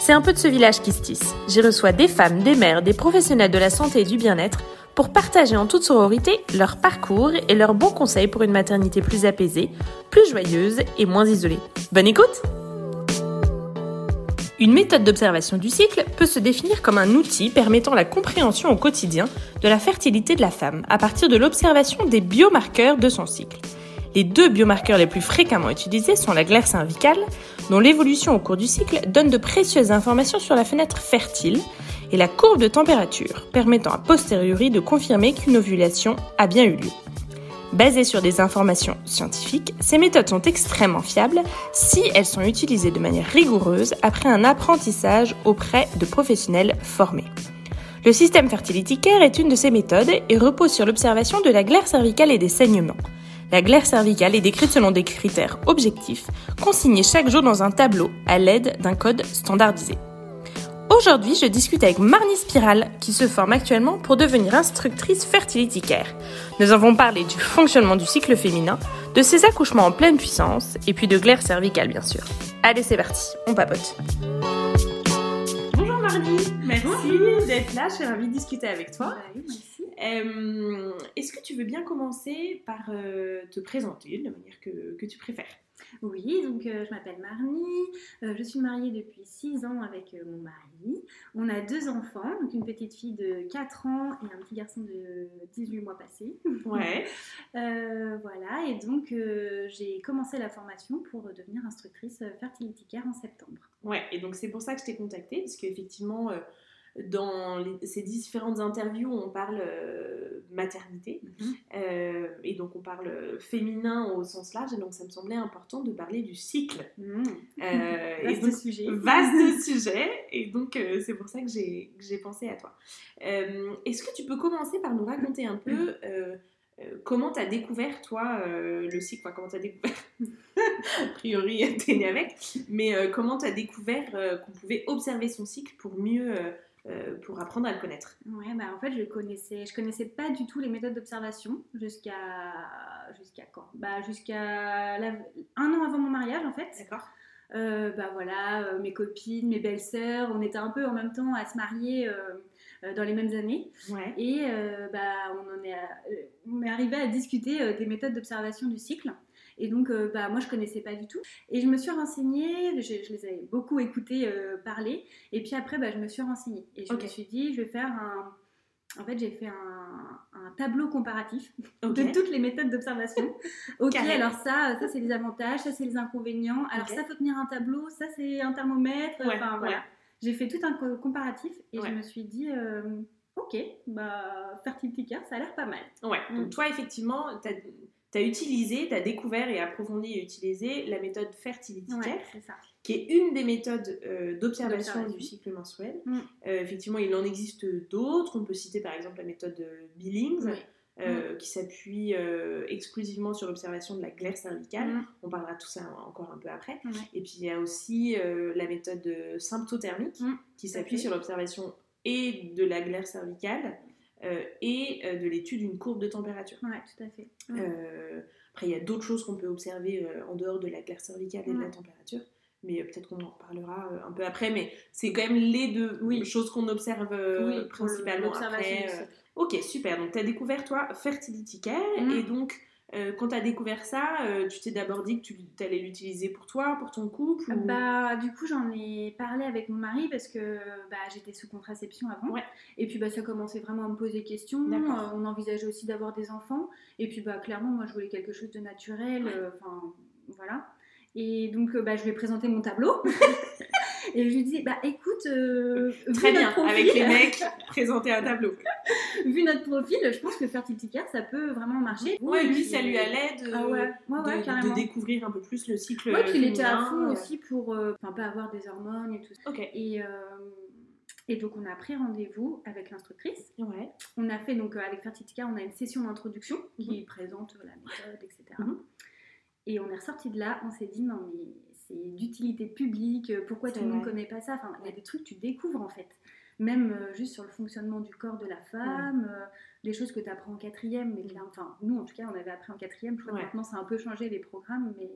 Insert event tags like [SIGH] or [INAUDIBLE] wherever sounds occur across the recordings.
c'est un peu de ce village qui se tisse. J'y reçois des femmes, des mères, des professionnels de la santé et du bien-être pour partager en toute sororité leur parcours et leurs bons conseils pour une maternité plus apaisée, plus joyeuse et moins isolée. Bonne écoute une méthode d'observation du cycle peut se définir comme un outil permettant la compréhension au quotidien de la fertilité de la femme à partir de l'observation des biomarqueurs de son cycle. Les deux biomarqueurs les plus fréquemment utilisés sont la glaire cervicale, dont l'évolution au cours du cycle donne de précieuses informations sur la fenêtre fertile, et la courbe de température, permettant a posteriori de confirmer qu'une ovulation a bien eu lieu. Basées sur des informations scientifiques, ces méthodes sont extrêmement fiables si elles sont utilisées de manière rigoureuse après un apprentissage auprès de professionnels formés. Le système Fertility Care est une de ces méthodes et repose sur l'observation de la glaire cervicale et des saignements. La glaire cervicale est décrite selon des critères objectifs, consignés chaque jour dans un tableau à l'aide d'un code standardisé. Aujourd'hui, je discute avec Marnie Spiral, qui se forme actuellement pour devenir instructrice Fertility Care. Nous avons parlé du fonctionnement du cycle féminin, de ses accouchements en pleine puissance, et puis de glaire cervicale, bien sûr. Allez, c'est parti, on papote. Bonjour Marnie, merci d'être là, je suis ravie de discuter avec toi. Bah merci. Euh, Est-ce que tu veux bien commencer par euh, te présenter de la manière que, que tu préfères? Oui, donc euh, je m'appelle Marnie, euh, je suis mariée depuis 6 ans avec euh, mon mari. On a deux enfants, donc une petite fille de 4 ans et un petit garçon de 18 mois passés. Ouais. [LAUGHS] Voilà, et donc j'ai commencé la formation pour devenir instructrice Fertility Care en septembre. Ouais, et donc c'est pour ça que je t'ai contactée, parce qu'effectivement, dans les- ces différentes interviews, on parle euh, maternité, euh, et donc on parle féminin au sens large, et donc ça me semblait important de parler du cycle. Mmh. Euh, [LAUGHS] et Vaste donc, sujet. vaste [LAUGHS] sujet, et donc euh, c'est pour ça que j'ai pensé à toi. Euh, Est-ce que tu peux commencer par nous raconter un peu euh, euh, comment tu as découvert, toi, euh, le cycle, enfin, comment tu as découvert, [LAUGHS] a priori, t'es née avec, mais euh, comment tu as découvert euh, qu'on pouvait observer son cycle pour mieux, euh, pour apprendre à le connaître Ouais, bah en fait, je connaissais, je connaissais pas du tout les méthodes d'observation jusqu'à jusqu'à quand? Bah jusqu'à la- un an avant mon mariage en fait. D'accord Euh, bah voilà, euh, mes copines, mes belles-sœurs, on était un peu en même temps à se marier euh, dans les mêmes années. Ouais. Et bah, on, en est, à- on est arrivé à discuter des méthodes d'observation du cycle. Et donc, euh, bah, moi, je connaissais pas du tout. Et je me suis renseignée, je, je les avais beaucoup écoutés euh, parler. Et puis après, bah, je me suis renseignée. Et je me suis dit, je vais faire un. En fait, j'ai fait un, un tableau comparatif [LAUGHS] de toutes les méthodes d'observation. [LAUGHS] ok, alors ça, ça c'est les avantages, ça c'est les inconvénients. Alors Ok. ça faut tenir un tableau, ça c'est un thermomètre. Ouais, enfin voilà. J'ai fait tout un co- comparatif et Ouais. je me suis dit, euh, ok, bah Fertility Care, ça a l'air pas mal. Ouais, donc Mm. toi, effectivement, tu as, utilisé, tu as découvert et approfondi et utilisé la méthode ça. qui est une des méthodes euh, d'observation du cycle menstruel. Mm. Euh, effectivement, il en existe d'autres. On peut citer par exemple la méthode euh, Billings, Oui. euh, qui s'appuie exclusivement sur l'observation de la glaire cervicale. Mm. On parlera de tout ça encore un peu après. Et puis il y a aussi la méthode symptothermique, Mm, qui s'appuie sur l'observation et de la glaire cervicale euh, et euh, de l'étude d'une courbe de température. Ouais, tout à fait. Euh, après, il y a d'autres choses qu'on peut observer en dehors de la glaire cervicale et de la température. Mais peut-être qu'on en reparlera un peu après. Mais c'est quand même les deux Oui. choses qu'on observe Oui, principalement après. Ok, super. Donc, tu as découvert, toi, Fertility Care. Mm. Et donc, euh, quand tu as découvert ça, euh, tu t'es d'abord dit que tu allais l'utiliser pour toi, pour ton couple ou- Bah, du coup, j'en ai parlé avec mon mari parce que bah, j'étais sous contraception avant. Ouais. Et puis, bah, ça commençait vraiment à me poser question. Euh, on envisageait aussi d'avoir des enfants. Et puis, bah, clairement, moi, je voulais quelque chose de naturel. Ouais. euh, voilà. Et donc, bah, je lui ai présenté mon tableau. [LAUGHS] et je lui dit, bah, écoute, euh, Très bien, profil, avec les mecs, [LAUGHS] présenter un tableau. vu notre profil, je pense que Fertility Care, ça peut vraiment marcher. Ouais, lui, ça lui allait de, Ah ouais, ouais, ouais, de- découvrir un peu plus le cycle Ouais, puis il était à fond euh. aussi pour euh, enfin, pas avoir des hormones et tout ça. Ok. Et, euh, Et donc on a pris rendez-vous avec l'instructrice. Ouais. On a fait donc euh, avec Fertitica, on a une session d'introduction qui présente la méthode, etc. Mhm. Et on est ressorti de là, on s'est dit non mais c'est d'utilité publique, euh, pourquoi tout le monde vrai. connaît pas ça Enfin, il y a des trucs que tu découvres en fait. Même euh, juste sur le fonctionnement du corps de la femme, euh, des choses que tu apprends en quatrième, mais là, enfin, nous en tout cas, on avait appris en quatrième. Je crois que maintenant, ça a un peu changé les programmes, mais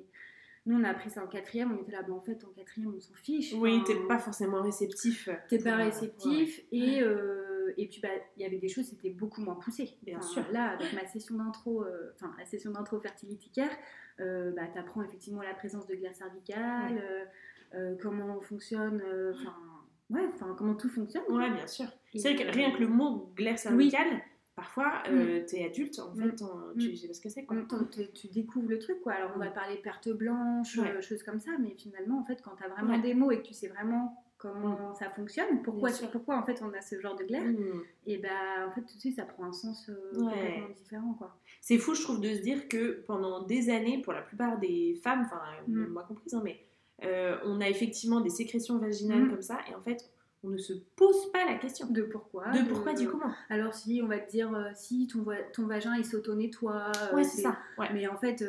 nous, on a appris ça en quatrième. On était là, bah, en fait, en quatrième, on s'en fiche. Oui, Enfin, t'es pas forcément réceptif. T'es pas euh, réceptif et, euh, et puis bah il y avait des choses c'était beaucoup moins poussé. Bien Enfin, sûr. Là avec ma session d'intro, euh, enfin la session d'intro fertility euh, bah t'apprends effectivement la présence de glaire cervicale, Ouais. euh, euh, comment fonctionne, euh, enfin ouais, enfin comment tout fonctionne. Ouais, bien sûr. C'est vrai que rien que le mot glaire cervicale, parfois, euh, t'es adulte, en Mm. fait, on- tu sais pas ce que c'est, on- on- tu, tu découvres le truc quoi. Alors on va Mm. parler perte blanche, Ouais. euh, choses comme ça, mais finalement en fait quand t'as vraiment Ouais. des mots et que tu sais vraiment comment ça fonctionne, pourquoi, pourquoi en fait on a ce genre de glaire, Mm. et bah en fait tout de suite ça prend un sens euh, Ouais. complètement différent quoi. C'est fou, je trouve, de se dire que pendant des années, pour la plupart des femmes, enfin, Mm. moi comprise, hein, mais euh, on a effectivement des sécrétions vaginales Mm. comme ça, et en fait, on ne se pose pas la question De pourquoi de pourquoi, du comment. Alors si on va te dire euh, si ton, va- ton vagin il s'auto-nettoie. euh, Ouais, c'est ça. Ouais. Mais en fait,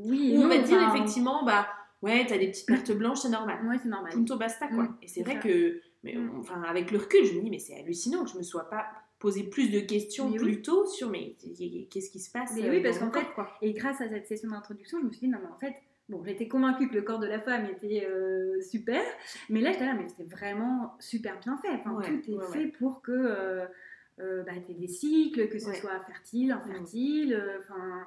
oui. on va te dire effectivement, bah ouais, t'as des petites pertes blanches, c'est normal. Ouais, c'est normal. Punto basta quoi. Mm, et c'est vrai ça. que, mais, Mm. enfin, avec le recul, je me dis, mais c'est hallucinant que je me sois pas posé plus de questions Mais oui. plus tôt sur mais qu'est-ce qui se passe Mais euh, oui, parce qu'en fait, quoi. Et grâce à cette session d'introduction, je me suis dit non mais en fait, bon, j'étais convaincue que le corps de la femme était euh, super, mais là j'étais là mais c'est vraiment super bien fait. Enfin, Ouais, tout est ouais, fait pour que euh, euh, bah, tu des cycles, que ce soit fertile, infertile, euh, enfin.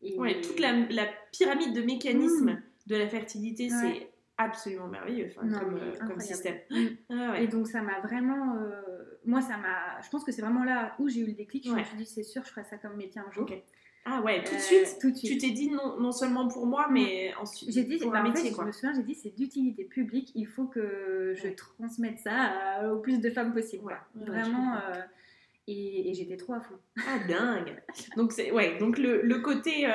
et- Ouais, toute la, la pyramide de mécanismes Mm. De la fertilité, Ouais. c'est absolument merveilleux enfin, Non, comme, euh, comme système. Mm. Ah ouais. Et donc ça m'a vraiment, euh, moi ça m'a, je pense que c'est vraiment là où j'ai eu le déclic. Je me suis dit c'est sûr, je ferai ça comme métier un jour. Ah ouais, tout de Euh, suite, tout de tu suite. t'es dit non, non seulement pour moi, Mm. mais ensuite J'ai dit, pour bah, un en métier fait, quoi. je me souviens, j'ai dit c'est d'utilité publique, il faut que je Ouais. transmette ça à- au plus de femmes possible. Vraiment, et, et j'étais trop à fond. Ah dingue. Donc c'est ouais, donc le, le côté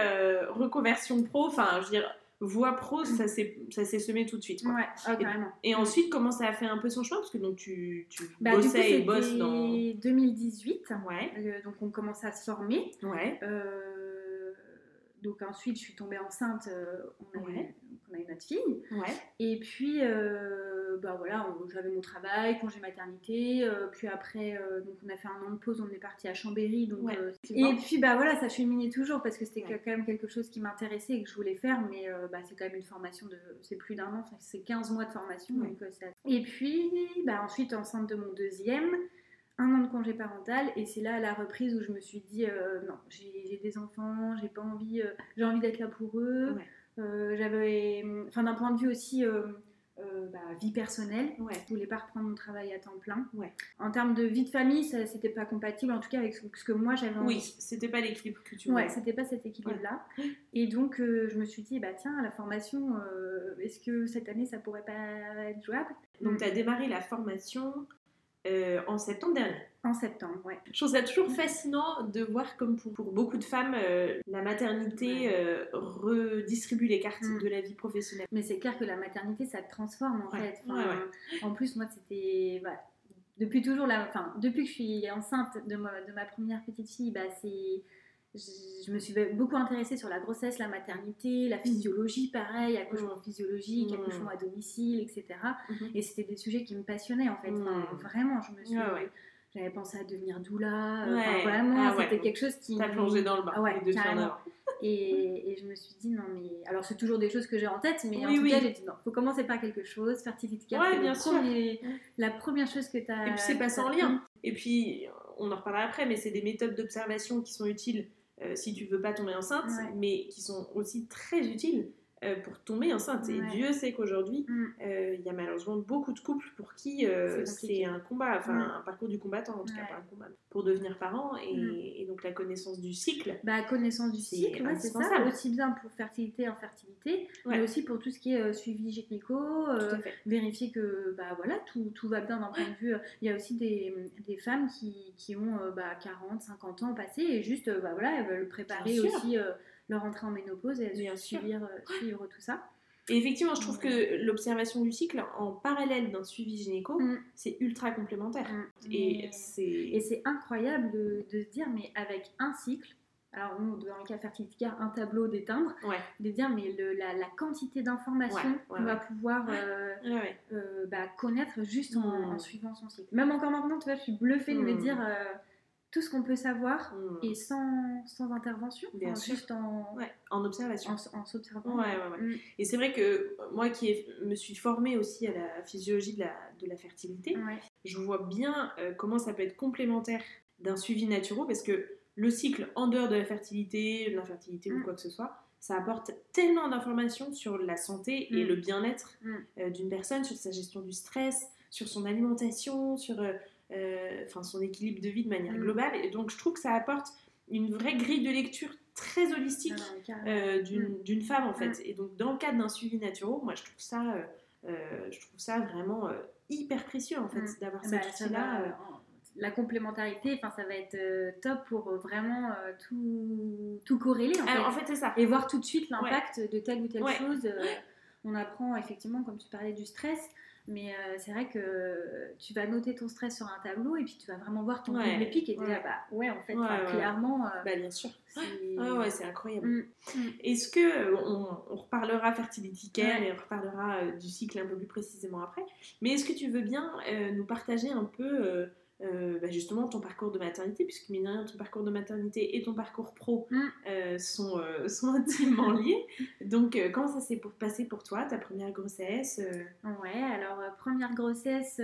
reconversion pro, enfin je veux dire voix pro, ça s'est ça s'est semé tout de suite. Quoi. Ouais, ah, carrément. Et ensuite, comment ça a fait un peu son chemin? Parce que donc tu, tu Bah, coup, bossais et bosses dans. 2018, Ouais, euh, donc on commençait à se former. ouais, Euh, donc ensuite, je suis tombée enceinte, euh, on, a Ouais. On a eu notre fille. ouais. Et puis, euh, bah voilà, j'avais mon travail, congé maternité. euh, puis après, euh, donc on a fait un an de pause, on est parti à Chambéry. Donc, Ouais. et puis, bah voilà, ça cheminait toujours parce que c'était Ouais. quand même quelque chose qui m'intéressait et que je voulais faire. Mais bah, c'est quand même une formation de. C'est plus d'un an, c'est 15 mois de formation. Donc, et puis, bah, ensuite, enceinte de mon deuxième. Un an de congé parental et c'est là à la reprise où je me suis dit euh, non j'ai j'ai des enfants j'ai pas envie euh, j'ai envie d'être là pour eux Ouais. Euh, j'avais, enfin d'un point de vue aussi euh, euh, bah, vie personnelle, Ouais. je voulais pas reprendre mon travail à temps plein. Ouais. En termes de vie de famille, ça c'était pas compatible, en tout cas avec ce ce que moi j'avais envie. Oui, c'était pas l'équilibre que tu Ouais, voulais. c'était pas cet équilibre-là. Et donc euh, je me suis dit, bah tiens, la formation, euh, est-ce que cette année ça pourrait pas être jouable? Donc tu as démarré la formation euh, en septembre dernier. En septembre, ouais. Je trouve ça toujours fascinant de voir comme pour, pour beaucoup de femmes, euh, la maternité euh, redistribue les cartes Mm. de la vie professionnelle. Mais c'est clair que la maternité, ça te transforme en Ouais, fait. Enfin, ouais, ouais. En plus, moi, c'était. bah, depuis toujours, la... enfin, depuis que je suis enceinte de ma, de ma première petite fille, bah, c'est. Je, me suis beaucoup intéressée sur la grossesse, la maternité, la physiologie, pareil, accouchement physiologique, Mm. accouchement à domicile, etc. Mhm. Et c'était des sujets qui me passionnaient en fait. Enfin, Mm. vraiment, je me suis. Ouais, ouais. J'avais pensé à devenir doula. euh, enfin, vraiment, Ah c'était quelque chose qui. T'as plongé dans le bain. Ah ouais, les deux en. [LAUGHS] Et, et je me suis dit, non, mais. Alors, c'est toujours des choses que j'ai en tête, mais en Oui, tout oui. cas, j'ai dit, non, faut commencer par quelque chose. Fertility care, Ouais, bien sûr. premier- la première chose que tu as. Et puis c'est pas sans lien. Et puis on en reparlera après, mais c'est des méthodes d'observation qui sont utiles si tu veux pas tomber enceinte, Ouais. mais qui sont aussi très utiles euh, pour tomber enceinte. Et. Dieu sait qu'aujourd'hui, Mm. euh, il y a malheureusement beaucoup de couples pour qui euh, C'est un combat, enfin Mm. un parcours du combattant en tout cas, pas un combat, pour devenir parent. Et, Mm. et donc la connaissance du cycle. Bah, connaissance du cycle, ouais, c'est ça. Aussi bien pour fertilité, infertilité, mais aussi pour tout ce qui est suivi gynéco, vérifier que bah, voilà, tout, tout va bien d'un point de vue. Il y a aussi des, des femmes qui, qui ont bah, 40, 50 ans passés et juste, bah, voilà, elles veulent préparer aussi leur entrée en ménopause et elles veulent sûr. suivre, euh, suivre tout ça. Et effectivement, je trouve que l'observation du cycle en parallèle d'un suivi gynéco, Mm. c'est ultra complémentaire. Mm. Et c'est. Et c'est incroyable de, de se dire, mais avec un cycle, alors nous, dans le cas fertilité care, un tableau des timbres, Ouais, de dire, mais le- la, la quantité d'informations Ouais, ouais, qu'on va pouvoir euh, euh, bah, connaître juste en, Mm. en suivant son cycle. Même encore maintenant, tu vois, je suis bluffée de me dire euh, tout ce qu'on peut savoir Mm. et sans, sans intervention, Bien enfin, sûr. juste en, Ouais, en observation. en, en s'observant. Ouais, ouais, ouais. Mm. Et c'est vrai que moi qui ai- me suis formée aussi à la physiologie de la, de la fertilité, je vois bien euh, comment ça peut être complémentaire d'un suivi naturel parce que le cycle en dehors de la fertilité, de l'infertilité ou Mm. quoi que ce soit, ça apporte tellement d'informations sur la santé et le bien-être euh, d'une personne, sur sa gestion du stress, sur son alimentation, sur euh, enfin, son équilibre de vie de manière Mm. globale. Et donc je trouve que ça apporte une vraie grille de lecture très holistique Ah euh, d'une Mm. d'une femme en fait. Et donc dans le cadre d'un suivi naturel, moi je trouve ça, euh, euh, je trouve ça vraiment euh, hyper précieux en fait Mm. d'avoir Bah, cet ça outil-là. va, euh. euh, la complémentarité, enfin, ça va être euh, top pour euh, vraiment euh, tout, tout corréler en fait. Alors, en fait c'est ça. et voir tout de suite l'impact de telle ou telle Ouais. chose. euh, on apprend effectivement, comme tu parlais du stress, mais euh, c'est vrai que tu vas noter ton stress sur un tableau et puis tu vas vraiment voir ton Ouais. rythme pic et tu Ouais. dis ah bah ouais en fait Ouais, enfin, ouais. clairement euh, Bah bien sûr. Ah ouais, c'est incroyable. Mm. Est-ce que euh, on, on reparlera fertility care et on reparlera euh, du cycle un peu plus précisément après. Mais est-ce que tu veux bien nous partager un peu euh, bah, justement ton parcours de maternité, puisque mine rien, ton parcours de maternité et ton parcours pro Mm. euh, sont, euh, sont [LAUGHS] intimement liés. Donc comment ça s'est pour- passé pour toi, ta première grossesse ouais alors première grossesse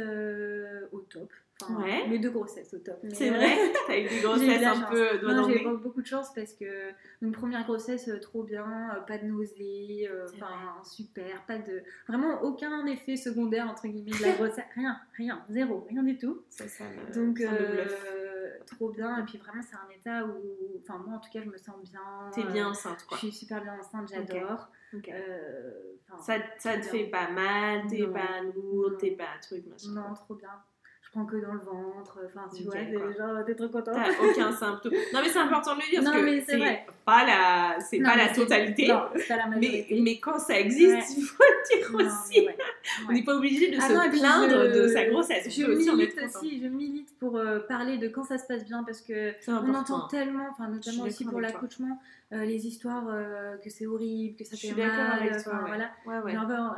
au top Enfin, Ouais. les deux grossesses au top C'est euh, vrai T'as eu des [LAUGHS] grossesses un chance. peu doigt Non, j'ai eu beaucoup de chance parce que une première grossesse euh, trop bien, euh, pas de nausées, euh, enfin super, pas de vraiment aucun effet secondaire entre guillemets de la [LAUGHS] grossesse, rien, rien, zéro, rien du tout. Ça, ça me, Donc ça me euh, trop bien et puis vraiment c'est un état où, enfin moi en tout cas je me sens bien. T'es euh, bien enceinte Je quoi. suis super bien enceinte, j'adore. Euh, Ça, ça te fait pas mal, t'es pas lourde, t'es pas un truc, machin. non, trop bien. Prends que dans le ventre, enfin tu vois, genre t'es trop contente. T'as aucun symptôme. [LAUGHS] Non mais c'est important de le dire Non, parce mais que c'est pas la, c'est pas la totalité. Non, c'est pas la Mais, mais quand ça existe, Ouais. il faut le dire Non, aussi. ouais. On n'est pas obligé de Ah se non, plaindre je- de sa grossesse. Je milite aussi, je milite pour euh, parler de quand ça se passe bien parce que on entend tellement, enfin notamment aussi pour l'accouchement, euh, les histoires euh, que c'est horrible, que ça fait mal. avec toi. voilà.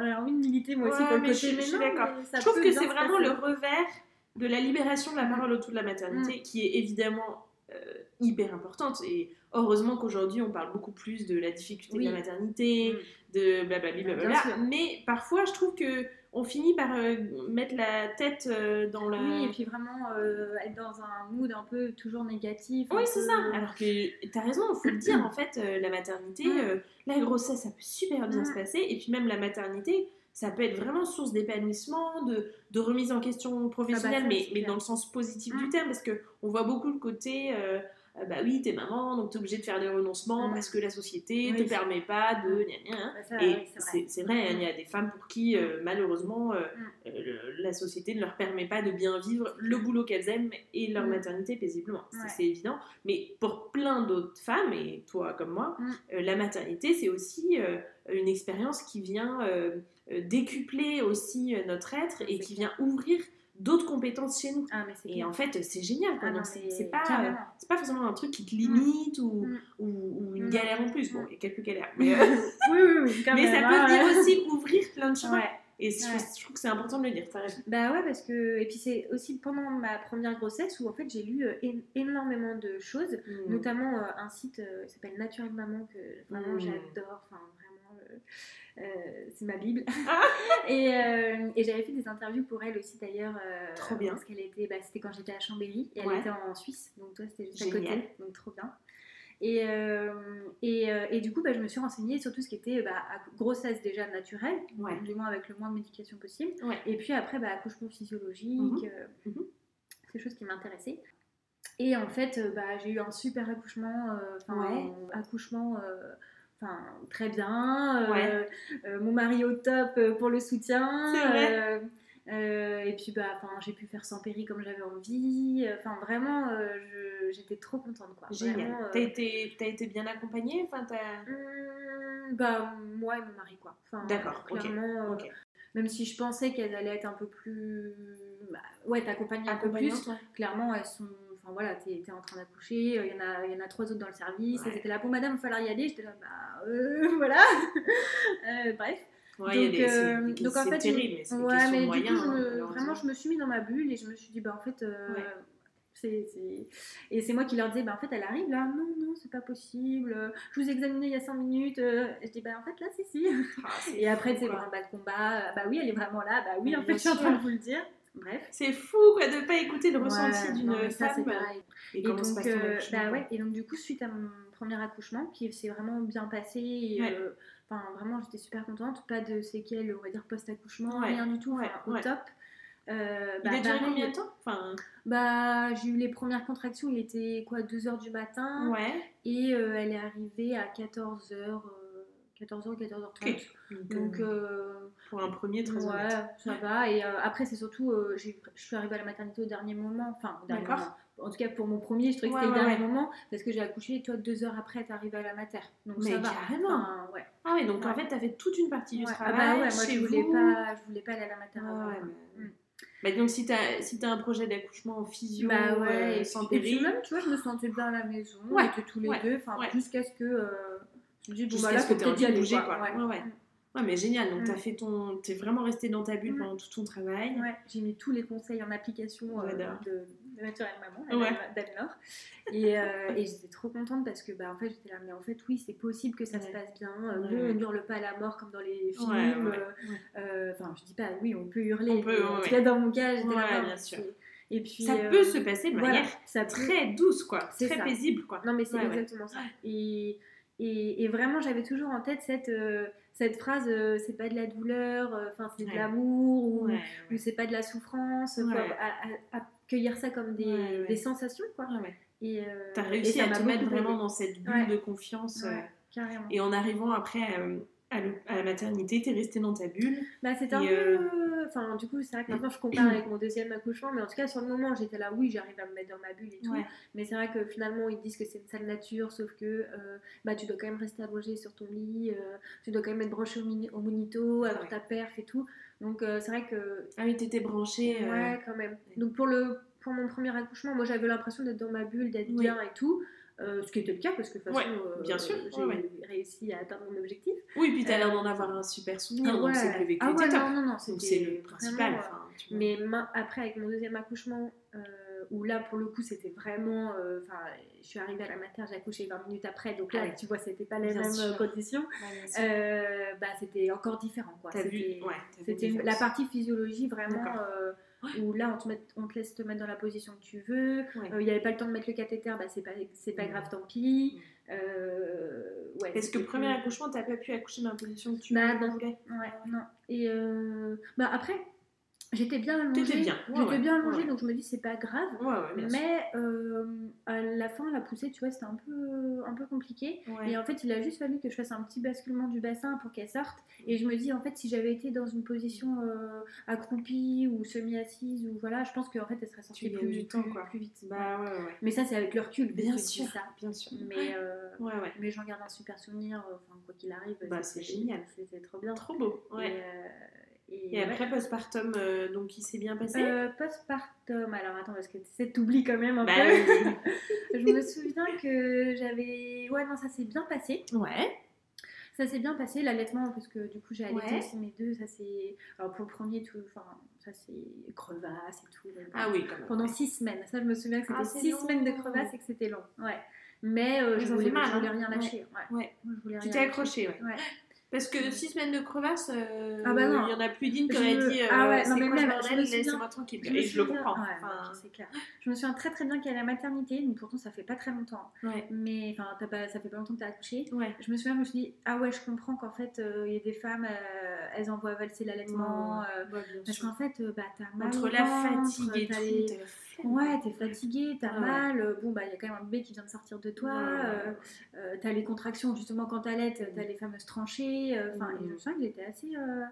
J'ai envie, de militer moi aussi pour le côté, je- mais suis non, d'accord. mais ça Je trouve que c'est vraiment le revers de la libération de la parole autour de la maternité qui est évidemment euh, hyper importante. Et heureusement qu'aujourd'hui on parle beaucoup plus de la difficulté de la maternité, de blablabla. Blablabla. Mais parfois je trouve que on finit par euh, mettre la tête euh, dans la. Oui, et puis vraiment euh, être dans un mood un peu toujours négatif. Oui, c'est peu- ça. Alors que t'as raison, il faut le dire, en fait, la maternité, Mm. la grossesse, ça peut super bien Mm. se passer. Et puis même la maternité, ça peut être vraiment source d'épanouissement, de, de remise en question professionnelle, Ah bah ça, mais, dans le sens positif du Mm. terme, parce qu'on voit beaucoup le côté, euh, euh, bah oui, t'es maman, donc t'es obligée de faire des renoncements Mm. parce que la société Oui, te permet pas de... Mm. gna, gna. Bah, ça, Et oui, c'est vrai. hein, il y a des femmes pour qui, euh, malheureusement, euh, le- la société ne leur permet pas de bien vivre le boulot qu'elles aiment et leur maternité paisiblement. Ouais. C'est évident. Mais pour plein d'autres femmes, et toi comme moi, la maternité, c'est aussi une expérience qui vient décupler aussi euh, notre être et qui vient ouvrir d'autres compétences chez nous. Ah, Et en fait, c'est génial. Ah c'est pas, c'est pas forcément un truc qui te limite ou, Mm. ou, ou une Mm. galère en plus. Bon, Mm. il y a quelques galères. [LAUGHS] Mais, euh, oui, oui, oui, quand mais ça peut hein, venir ouais. aussi ouvrir plein de chemins. Ouais. Et je, Ouais. je trouve que c'est important de le dire. Bah ouais, parce que. Et puis c'est aussi pendant ma première grossesse où en fait j'ai lu euh, énormément de choses, Mm. notamment euh, un site euh, qui s'appelle Naturel Maman que vraiment Mm. j'adore, enfin euh, euh, c'est ma bible. Ah. [LAUGHS] et euh, et j'avais fait des interviews pour elle aussi d'ailleurs. euh, Trop bien. Parce qu'elle était, bah, c'était quand j'étais à Chambéry et elle Ouais. était en Suisse, donc toi c'était juste Génial. à côté, donc trop bien. Et, euh, et, euh, et du coup, bah, je me suis renseignée sur tout ce qui était bah, grossesse déjà naturelle, Ouais. du moins avec le moins de médication possible. Ouais. Et puis après, bah, accouchement physiologique, Mhm. euh, Mhm. c'est choses qui m'intéressaient. Et en fait, euh, bah, j'ai eu un super accouchement, euh, accouchement euh, enfin, très bien. euh, Ouais. euh, mon mari au top euh, pour le soutien. C'est vrai. euh, et puis, bah, enfin, j'ai pu faire sans péri comme j'avais envie. Enfin, vraiment, euh, je- j'étais trop contente, quoi. Génial. Euh, T'as été, t'as été bien accompagnée enfin, t'as- hum, bah, moi et mon mari, quoi. Enfin, D'accord, clairement, même si je pensais qu'elles allaient être un peu plus. bah, ouais, t'accompagner un peu plus. Clairement, elles sont. Enfin voilà, t'es t'es en train d'accoucher, euh, il y, en a- y en a trois autres dans le service, Ouais. étaient là, bon madame, il va falloir y aller. J'étais là, bah euh, [LAUGHS] voilà. Euh, bref. Ouais, donc, c'est euh, des- donc en c'est fait, terrible, mais c'est ouais, mais de du coup, je hein, vraiment, je me suis mis dans ma bulle et je me suis dit, bah en fait, Ouais. c'est, c'est- et c'est moi qui leur disais, bah en fait, elle arrive là, non, non, c'est pas possible, je vous ai examiné il y a 5 minutes, et je dis, bah en fait, là, c'est si. Ah, c'est Et après, pour un bas de combat, bah oui, elle est vraiment là, bah oui, en fait, je suis en train de vous le dire. Bref. C'est fou quoi de pas écouter le ressenti Ouais, d'une femme. pareil. Et, Et se donc, passe euh, bah ouais, et donc du coup, suite à mon premier accouchement, qui s'est vraiment bien passé, et, Ouais. euh, vraiment, j'étais super contente, pas de séquelles, on va dire post-accouchement, rien du tout, au top. Euh, Il bah, a duré pareil, combien de temps? Enfin, Bah, j'ai eu les premières contractions, il était quoi, 2h du matin, Ouais. et euh, elle est arrivée à 14h, 14h, 14h30. Ok. Donc, euh, euh, pour un premier, très ouais, honnête. ça va. Et euh, après, c'est surtout, euh, je suis arrivée à la maternité au dernier moment. Enfin, au dernier D'accord. moment. En tout cas, pour mon premier, je trouvais que Ouais, c'était le dernier ouais. moment parce que j'ai accouché et toi, deux heures après, t'es arrivée à la mater. Donc Mais ça va. carrément. Enfin, ouais. Ah ouais, donc en fait, t'as fait toute une partie du Ouais. Ah travail. bah ouais, moi, chez je voulais, vous. pas, je voulais pas aller à la mater. Ouais, mais- Mm. Bah, donc si t'as si t'as un projet d'accouchement en physio Bah ouais, euh, et, sans puis, et puis péri, même, tu vois, je me sentais bien à la maison, Ouais, on était tous les deux, enfin, jusqu'à ce que. Dis, bon, bah là, ce que faut peut-être y aller, bouger, quoi. Ouais. Ouais, ouais. Ouais, mais génial. Donc Mm. t'as fait ton, t'es vraiment resté dans ta bulle Mm. pendant tout ton travail. Ouais, j'ai mis tous les conseils en application euh, de, de Naturelle Maman, Ouais. d'Anne-Laure. Et, euh, et j'étais trop contente parce que, bah, en fait, j'étais là, mais en fait, oui, c'est possible que ça se passe bien. Euh, on hurle pas à la mort comme dans les films. Euh, euh, Enfin, je dis pas, oui, on peut hurler. On peut, en tout cas, dans mon cas, j'étais Ouais, là. bien non, sûr. Et puis, Ça peut se passer de manière ça très douce, quoi. C'est Très paisible, quoi. Non, mais c'est exactement ça. Et, et, et vraiment, j'avais toujours en tête cette, euh, cette phrase euh, c'est pas de la douleur, euh, enfin, c'est Ouais. de l'amour, ou, Ouais, ou ouais. c'est pas de la souffrance. À- à- accueillir ça comme des, sensations, quoi. Et, T'as réussi à te mettre vraiment dans cette bulle de confiance. carrément. Et en arrivant après à, le- à la maternité, t'es resté dans ta bulle. Bah, c'était un peu. euh, Enfin, du coup, c'est vrai que maintenant je compare avec mon deuxième accouchement, mais en tout cas, sur le moment, j'étais là, oui, j'arrive à me mettre dans ma bulle et tout. Ouais. Mais c'est vrai que finalement, ils disent que c'est une sale nature, sauf que euh, bah, tu dois quand même rester allongé sur ton lit, euh, tu dois quand même être branché au, mini- au monito, avoir Ouais. ta perf et tout. Donc, c'est vrai que. Ah oui, t'étais branchée. euh, Ouais, quand même. Donc, pour, le, pour mon premier accouchement, moi, j'avais l'impression d'être dans ma bulle, d'être Oui. bien et tout. Euh, ce qui était le cas parce que de toute façon, Ouais, euh, bien sûr, j'ai ouais, réussi à atteindre mon objectif. Oui, puis t'as Euh, l'air d'en avoir un super souvenir, Ah donc ouais. c'est le vécu Ah ouais, non, non, non, c'est le principal. vraiment, euh, enfin, tu vois. Mais ma- après, avec mon deuxième accouchement, euh, où là, pour le coup, c'était vraiment. euh, Enfin, je suis arrivée à la mater, j'ai accouché 20 minutes après, donc là, Ouais. tu vois, c'était pas les Bien mêmes sûr. conditions. Ouais. Euh, bah, c'était encore différent, quoi. C'était ouais, la partie physiologie vraiment. Euh, où là, on te, met- on te laisse te mettre dans la position que tu veux. Ouais. Euh, Il n'y avait pas le temps de mettre le cathéter, bah, c'est pas, grave, tant pis. Euh, ouais, Parce que premier accouchement, t'as pas pu accoucher dans la position que tu Bah, non. voulais. Ouais, non. Et euh, bah après, j'étais bien allongée. Bien, ouais, J'étais ouais, bien allongée, ouais. donc je me dis c'est pas grave. Mais euh, à la fin, la poussée, tu vois, c'était un peu, un peu compliqué. Et en fait, il a juste fallu que je fasse un petit basculement du bassin pour qu'elle sorte. Et je me dis, en fait, si j'avais été dans une position euh, accroupie ou semi-assise, ou voilà, je pense qu'en fait, elle serait sortie plus, du temps, plus- quoi. plus vite. Bah ouais, ouais, ouais. Mais ça, c'est avec le recul. Bien sûr, ça. bien sûr. Mais, euh, [LAUGHS] mais j'en garde un super souvenir, enfin, quoi qu'il arrive. Bah, c'est génial. C'était trop bien. Trop beau. Ouais. Et, et, Et ouais. après, postpartum, euh, donc il s'est bien passé? Euh, postpartum, alors attends, parce que tu t'oublies quand même un Bah peu. oui. [LAUGHS] je me souviens que j'avais. Ouais, non, ça s'est bien passé. Ouais. Ça s'est bien passé, l'allaitement, parce que du coup j'ai allaité Ouais. aussi mes deux. Ça c'est. Alors pour le premier, tout. Enfin, ça c'est crevasse et tout. Ah oui, quand même. Pendant six semaines. Ça, je me souviens que c'était Ah, c'est six long. semaines de crevasse et que c'était long. Ouais. Mais euh, je, voulais, mal, je voulais hein. rien lâcher. Ouais. Je voulais Tu t'es lâcher. accroché, ouais. Parce que six semaines de crevasse, euh, Ah bah il y en a plus d'une qui aurait me- dit euh, Ah ouais, non, c'est mais quoi même, bordel, laissez-moi tranquille. Je Et je le comprends. Ouais, Enfin, ok, c'est clair. Je me souviens très très bien qu'à la maternité, donc pourtant ça fait pas très longtemps, ouais. mais enfin ça fait pas longtemps que t'as accouché. Je me souviens, je me suis dit ah ouais, je comprends qu'en fait euh, il y a des femmes, euh, elles envoient valser l'allaitement, euh, parce qu'en fait euh, bah t'as mal Entre la fatigue et tout, Ouais, t'es fatiguée, t'as Ouais, mal, euh, bon bah il y a quand même un bébé qui vient de sortir de toi, Ouais, euh, euh, t'as les contractions justement quand t'allaites, t'as les fameuses tranchées, euh, enfin Mhm. et je souviens que j'étais assez, euh,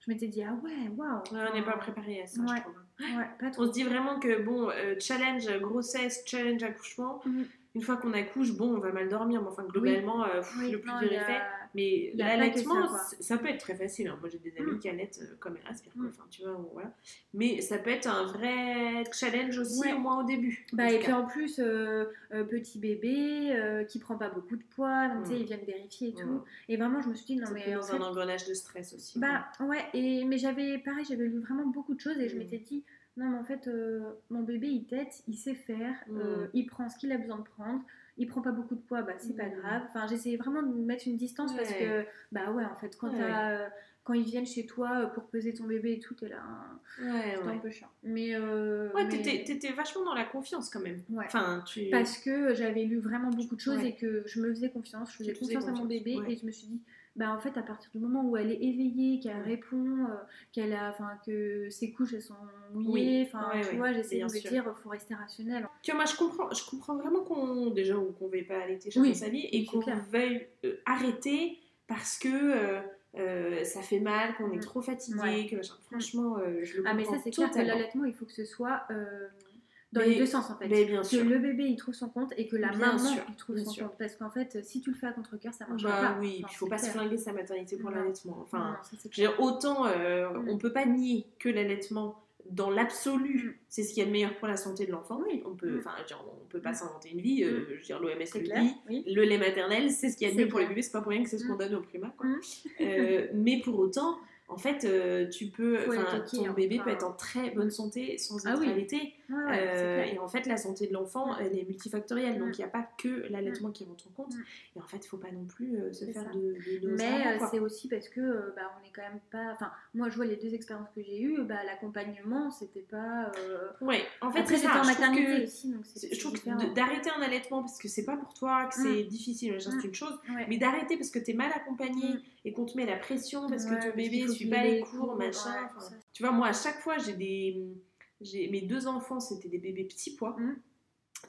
je m'étais dit, ah ouais, waouh. on n'est pas préparé à ça, ouais. je trouve. Ouais, pas trop. On se dit vraiment que, bon, euh, challenge grossesse, challenge accouchement, Mhm. une fois qu'on accouche, bon, on va mal dormir, mais enfin, globalement, euh, pff, Oui, le plus dur est fait. A que l'allaitement, ça, peut être très facile. hein. Moi, j'ai des amis Mm. qui allaitent euh, comme elles respirent, quoi. Mm. Enfin, tu vois, voilà. Mais ça peut être un vrai challenge aussi, Ouais. au moins au début. Bah, et puis en plus, euh, euh, petit bébé euh, qui prend pas beaucoup de poids, donc tu sais, Mm. ils viennent vérifier et tout. Et vraiment, je me suis dit, non Ça mais dans fait, un engrenage de stress aussi. Bah ouais, et, mais j'avais pareil, j'avais lu vraiment beaucoup de choses et je m'étais dit, non mais en fait, euh, mon bébé il tète, il sait faire, Mm. euh, il prend ce qu'il a besoin de prendre, il prend pas beaucoup de poids, bah c'est pas Mm. grave. Enfin, j'essayais vraiment de mettre une distance parce que, bah ouais, en fait, quand, Ouais. euh, quand ils viennent chez toi pour peser ton bébé et tout, t'es là, hein, Ouais, c'est un peu chiant. Mais. Ouais, mais- t'étais, t'étais vachement dans la confiance quand même. Ouais. Enfin, tu. Parce que j'avais lu vraiment beaucoup de choses et que je me faisais confiance, je faisais confiance à mon bébé et je me suis dit, bah en fait à partir du moment où elle est éveillée, qu'elle répond, euh, qu'elle a, enfin que ses couches elles sont mouillées, enfin Ouais, tu ouais, vois, j'essaie de me sûr. dire faut rester rationnel. Tu vois, moi, je comprends, je comprends vraiment qu'on déjà ou qu'on veuille pas allaiter chacun Oui, sa vie et qu'on veuille euh, arrêter parce que euh, euh, ça fait mal, qu'on est Mm. trop fatigué, Ouais. que machin. Franchement, euh, je le Ah mais comprends ça c'est clair que l'allaitement il faut que ce soit euh, dans Mais- les deux sens en fait. mais bien que sûr. le bébé il trouve son compte et que la Bien maman sûr, il trouve son sûr. compte parce qu'en fait si tu le fais à contre-cœur ça marchera Bah pas. oui, Enfin, il faut c'est pas se clair. flinguer sa maternité pour l'allaitement. Enfin, Non, je veux dire, autant euh, Mm. on peut pas nier que l'allaitement, dans l'absolu, Mm. c'est ce qui est de meilleur pour la santé de l'enfant. Oui. On peut, Mm. enfin, on peut pas s'inventer une vie. euh, Mm. je veux dire, l'OMS le clair, dit. oui. Le lait maternel, c'est ce a de C'est mieux pour les bébés. C'est pas pour rien que c'est ce qu'on Mm. donne au quoi. Mm. Euh, mais pour autant, en fait, euh, tu peux, ton hein, bébé enfin. peut être en très bonne santé sans Ah être oui. allaité. Ouais, c'est Euh, et en fait, la santé de l'enfant, Mm. elle est multifactorielle. Mm. Donc, il n'y a pas que l'allaitement qui rentre en compte. Mm. Et en fait, il ne faut pas non plus euh, se faire ça. de, de Mais c'est aussi parce que bah, on est quand même pas. Enfin, moi je vois les deux expériences que j'ai eues, bah, l'accompagnement c'était pas. Ouais, en fait, ça. en Je trouve maternité que- aussi, donc Je trouve que d'arrêter un allaitement parce que c'est pas pour toi, que c'est difficile, Mm. c'est une chose. Mais d'arrêter parce que t'es mal accompagné Mm. Et qu'on te met la pression parce Ouais, que ton bébé faut suit pas les cours, machin. ouais, enfin, ça. tu vois, moi, à chaque fois, j'ai des. Mes deux enfants, c'était des bébés petits pois. Mm.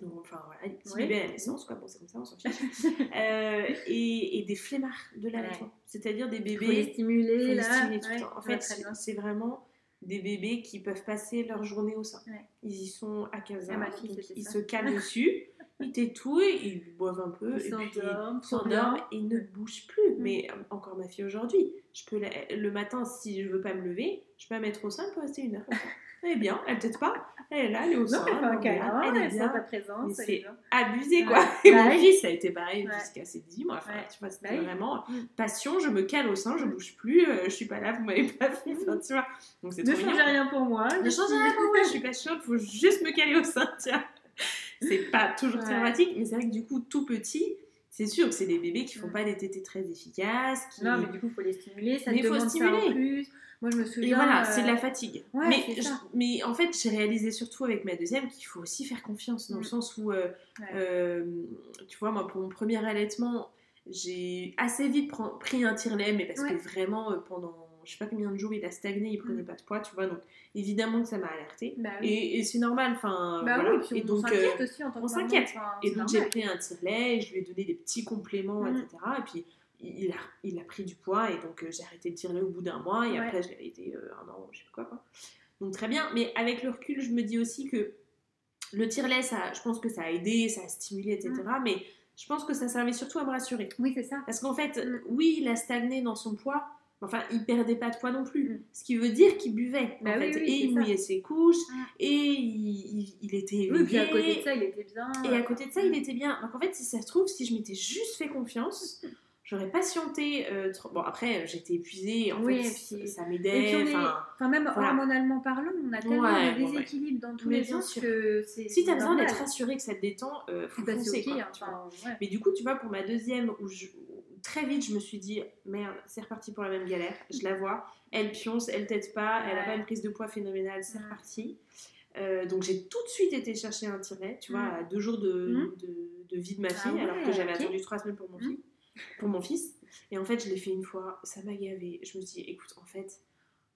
Donc, enfin, voilà, des petits bébés à la naissance, quoi. Bon, c'est comme ça, on s'en fiche. [LAUGHS] Euh, et, et des flemmards de l'allaitement. C'est-à-dire des Faut les bébés. stimuler faut les là. stimuler tout le temps. En fait, c'est vraiment des bébés qui peuvent passer leur journée au sein. Ils y sont à 15 Ah, ils ça. se calent [LAUGHS] dessus, ils t'étouillent, ils boivent un peu, Ils et s'endorment, et ne bougent plus. Mm. Mais euh, encore ma fille aujourd'hui, je peux la- le matin, si je veux pas me lever, je peux la mettre au sein, elle peut rester une heure. [LAUGHS] Elle est bien, elle t'aide pas, elle est là, elle est au Non, sein, elle un est câlin, elle est elle sent bien. ta présence. C'est est abusé Ouais. quoi. Et Bah mon oui. fils, ça a été pareil Ouais. jusqu'à ses 10 mois. Enfin, Ouais. tu vois, c'était Bah oui. vraiment Mm. passion, je me cale au sein, je bouge plus, euh, je suis pas là, vous m'avez pas vu. Enfin, tu vois. Donc Ne changez rien pour moi. Ne changez rien pour moi, [LAUGHS] je suis pas chiante, faut juste me caler au sein, tiens. C'est pas toujours très Ouais. pratique, mais c'est vrai que du coup, tout petit, c'est sûr que c'est des bébés qui font pas des tétés très efficaces. Qui... Non, mais du coup, il faut les stimuler. Ça Mais te faut demande ça en stimuler. plus. Moi, je me Et souviens. voilà, euh, c'est de la fatigue. ouais, mais, je- mais en fait, j'ai réalisé surtout avec ma deuxième qu'il faut aussi faire confiance, dans le Mm. sens où, euh, Ouais. euh, tu vois, moi, pour mon premier allaitement, j'ai assez vite pris un tire-lait, mais parce Ouais. que vraiment, euh, pendant je sais pas combien de jours, il a stagné, il prenait Mm. pas de poids, tu vois, donc évidemment que ça m'a alertée. Bah oui. Et, et c'est normal, enfin, Bah voilà. oui, puis et on donc, s'inquiète euh, aussi en tant on que maman, s'inquiète. et donc j'ai pris un tire-lait, et je lui ai donné des petits compléments, Mm. etc. Et puis il a, il a pris du poids, et donc euh, j'ai arrêté le tire-lait au bout d'un mois, et Ouais. après je l'ai arrêté euh, un an, je sais pas quoi, quoi. Donc très bien, mais avec le recul, je me dis aussi que le tire-lait, ça, je pense que ça a aidé, ça a stimulé, etc. Mm. Mais je pense que ça servait surtout à me rassurer. Oui, c'est ça. Parce qu'en fait, oui, il a stagné dans son poids, enfin, il perdait pas de poids non plus. Mm. Ce qui veut dire qu'il buvait, Bah en oui, fait. oui, et il ça. mouillait ses couches, Mm. et il, il- il était éveillé. Oui, puis à côté de ça, il était bien. Et à côté de ça, il était bien. Donc en fait, si ça se trouve, si je m'étais juste fait confiance, [LAUGHS] j'aurais patienté. euh, trop- Bon, après, j'étais épuisée, en Oui, fait, puis- ça m'aidait. enfin, même voilà. hormonalement parlant, on a tellement Ouais, de ouais. déséquilibre dans tous Mais les sens que c'est. Si t'as besoin d'être rassuré que ça te détend, euh, faut Bah, foncer, quoi, hein, tu vois. enfin, ouais. Mais du coup, tu vois, pour ma deuxième, où, je- très vite, je me suis dit, merde, c'est reparti pour la même galère. Je la vois, elle pionce, elle t'aide pas, elle a pas une prise de poids phénoménale, c'est reparti. Euh, donc j'ai tout de suite été chercher un tiret, tu vois, Mm. à deux jours de, Mm. de, de vie de ma Ah fille, alors que j'avais attendu trois semaines pour mon, Mm. fille, pour mon fils. Et en fait, je l'ai fait une fois, ça m'a gavé. Je me suis dit, écoute, en fait,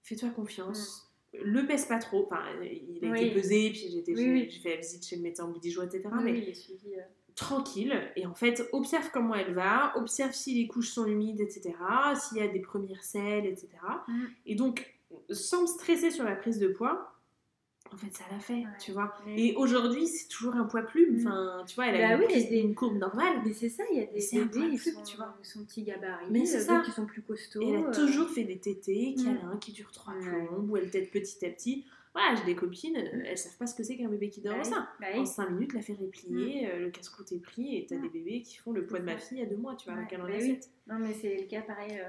fais-toi confiance. Le pèse pas trop, enfin, il a. Oui. été pesé, puis j'ai Oui, oui. fait la visite chez le médecin au bout de 10 jours, etc. Mais suivi. euh. Tranquille et en fait observe comment elle va, observe si les couches sont humides, etc., s'il y a des premières selles, etc. Mm. Et donc, sans me stresser sur la prise de poids, en fait, ça l'a fait, Ouais. tu vois. Et aujourd'hui, c'est toujours un poids plume. Mm. Enfin, tu vois, elle a Bah une, oui, prise- une courbe normale. Mais c'est ça, il y a des un bébés, ils sont, tu vois. ils sont petits gabarits, Mais c'est euh, ça. qui sont plus costauds. Et elle a euh, toujours fait des tétés, Mm. câlins qui durent trois plombes, où elle tète petit à petit. Voilà, j'ai des copines, euh, elles savent pas ce que c'est qu'un bébé qui dort bah au oui, sein. bah En oui. 5 minutes, la faire replier, euh, le casse-croûte est pris, et t'as Mm. des bébés qui font le poids de ma fille à deux mois, tu vois, avec un bah oui. Non, mais c'est le cas pareil. euh,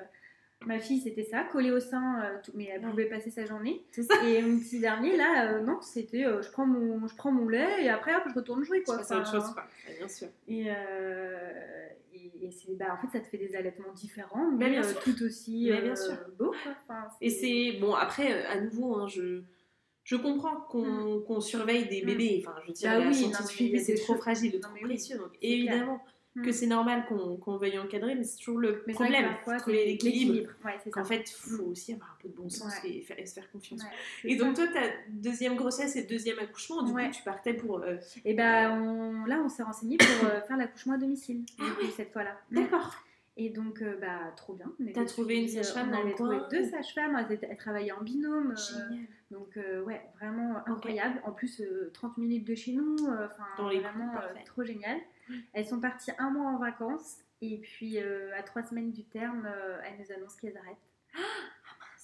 Ma fille, c'était ça, collée au sein, euh, tout- mais elle Ouais. pouvait passer sa journée. Ça. Et mon petit dernier, là, euh, non, c'était euh, je, prends mon, je prends mon lait et après, hop, je retourne jouer. Quoi. à autre Enfin, chose, quoi. Ouais, bien sûr. Et, et, bah, en fait, ça te fait des allaitements différents, Bah, mais bien sûr. tout aussi Mais bien sûr. beau. Quoi. Enfin, Et c'est bon après à nouveau hein, je je comprends qu'on qu'on surveille des Mm. bébés enfin je veux dire Bah la oui, il a c'est trop choses- fragile trop précieux donc c'est évidemment Mm. que c'est normal qu'on qu'on veuille encadrer mais c'est toujours le Mais problème parfois, trouver l'équilibre Ouais, qu'en fait faut aussi avoir un peu de bon sens Ouais. et, faire, et se faire confiance Ouais, et donc ça. toi ta deuxième grossesse et deuxième accouchement du Ouais. coup tu partais pour euh, Et bah, on, là, on s'est renseigné pour euh, faire l'accouchement à domicile, Ah cette fois-là. d'accord Et donc, euh, bah, trop bien. On T'as trouvé une euh, sage-femme On dans le avait trouvé coin deux sages-femmes, elles, travaillaient en binôme. euh, génial donc, euh, ouais, vraiment incroyable. En plus, euh, 30 minutes de chez nous, euh, enfin, vraiment coups, euh, trop génial. Elles sont parties un mois en vacances et puis à trois semaines du terme, elles nous annoncent qu'elles arrêtent. [GASPS]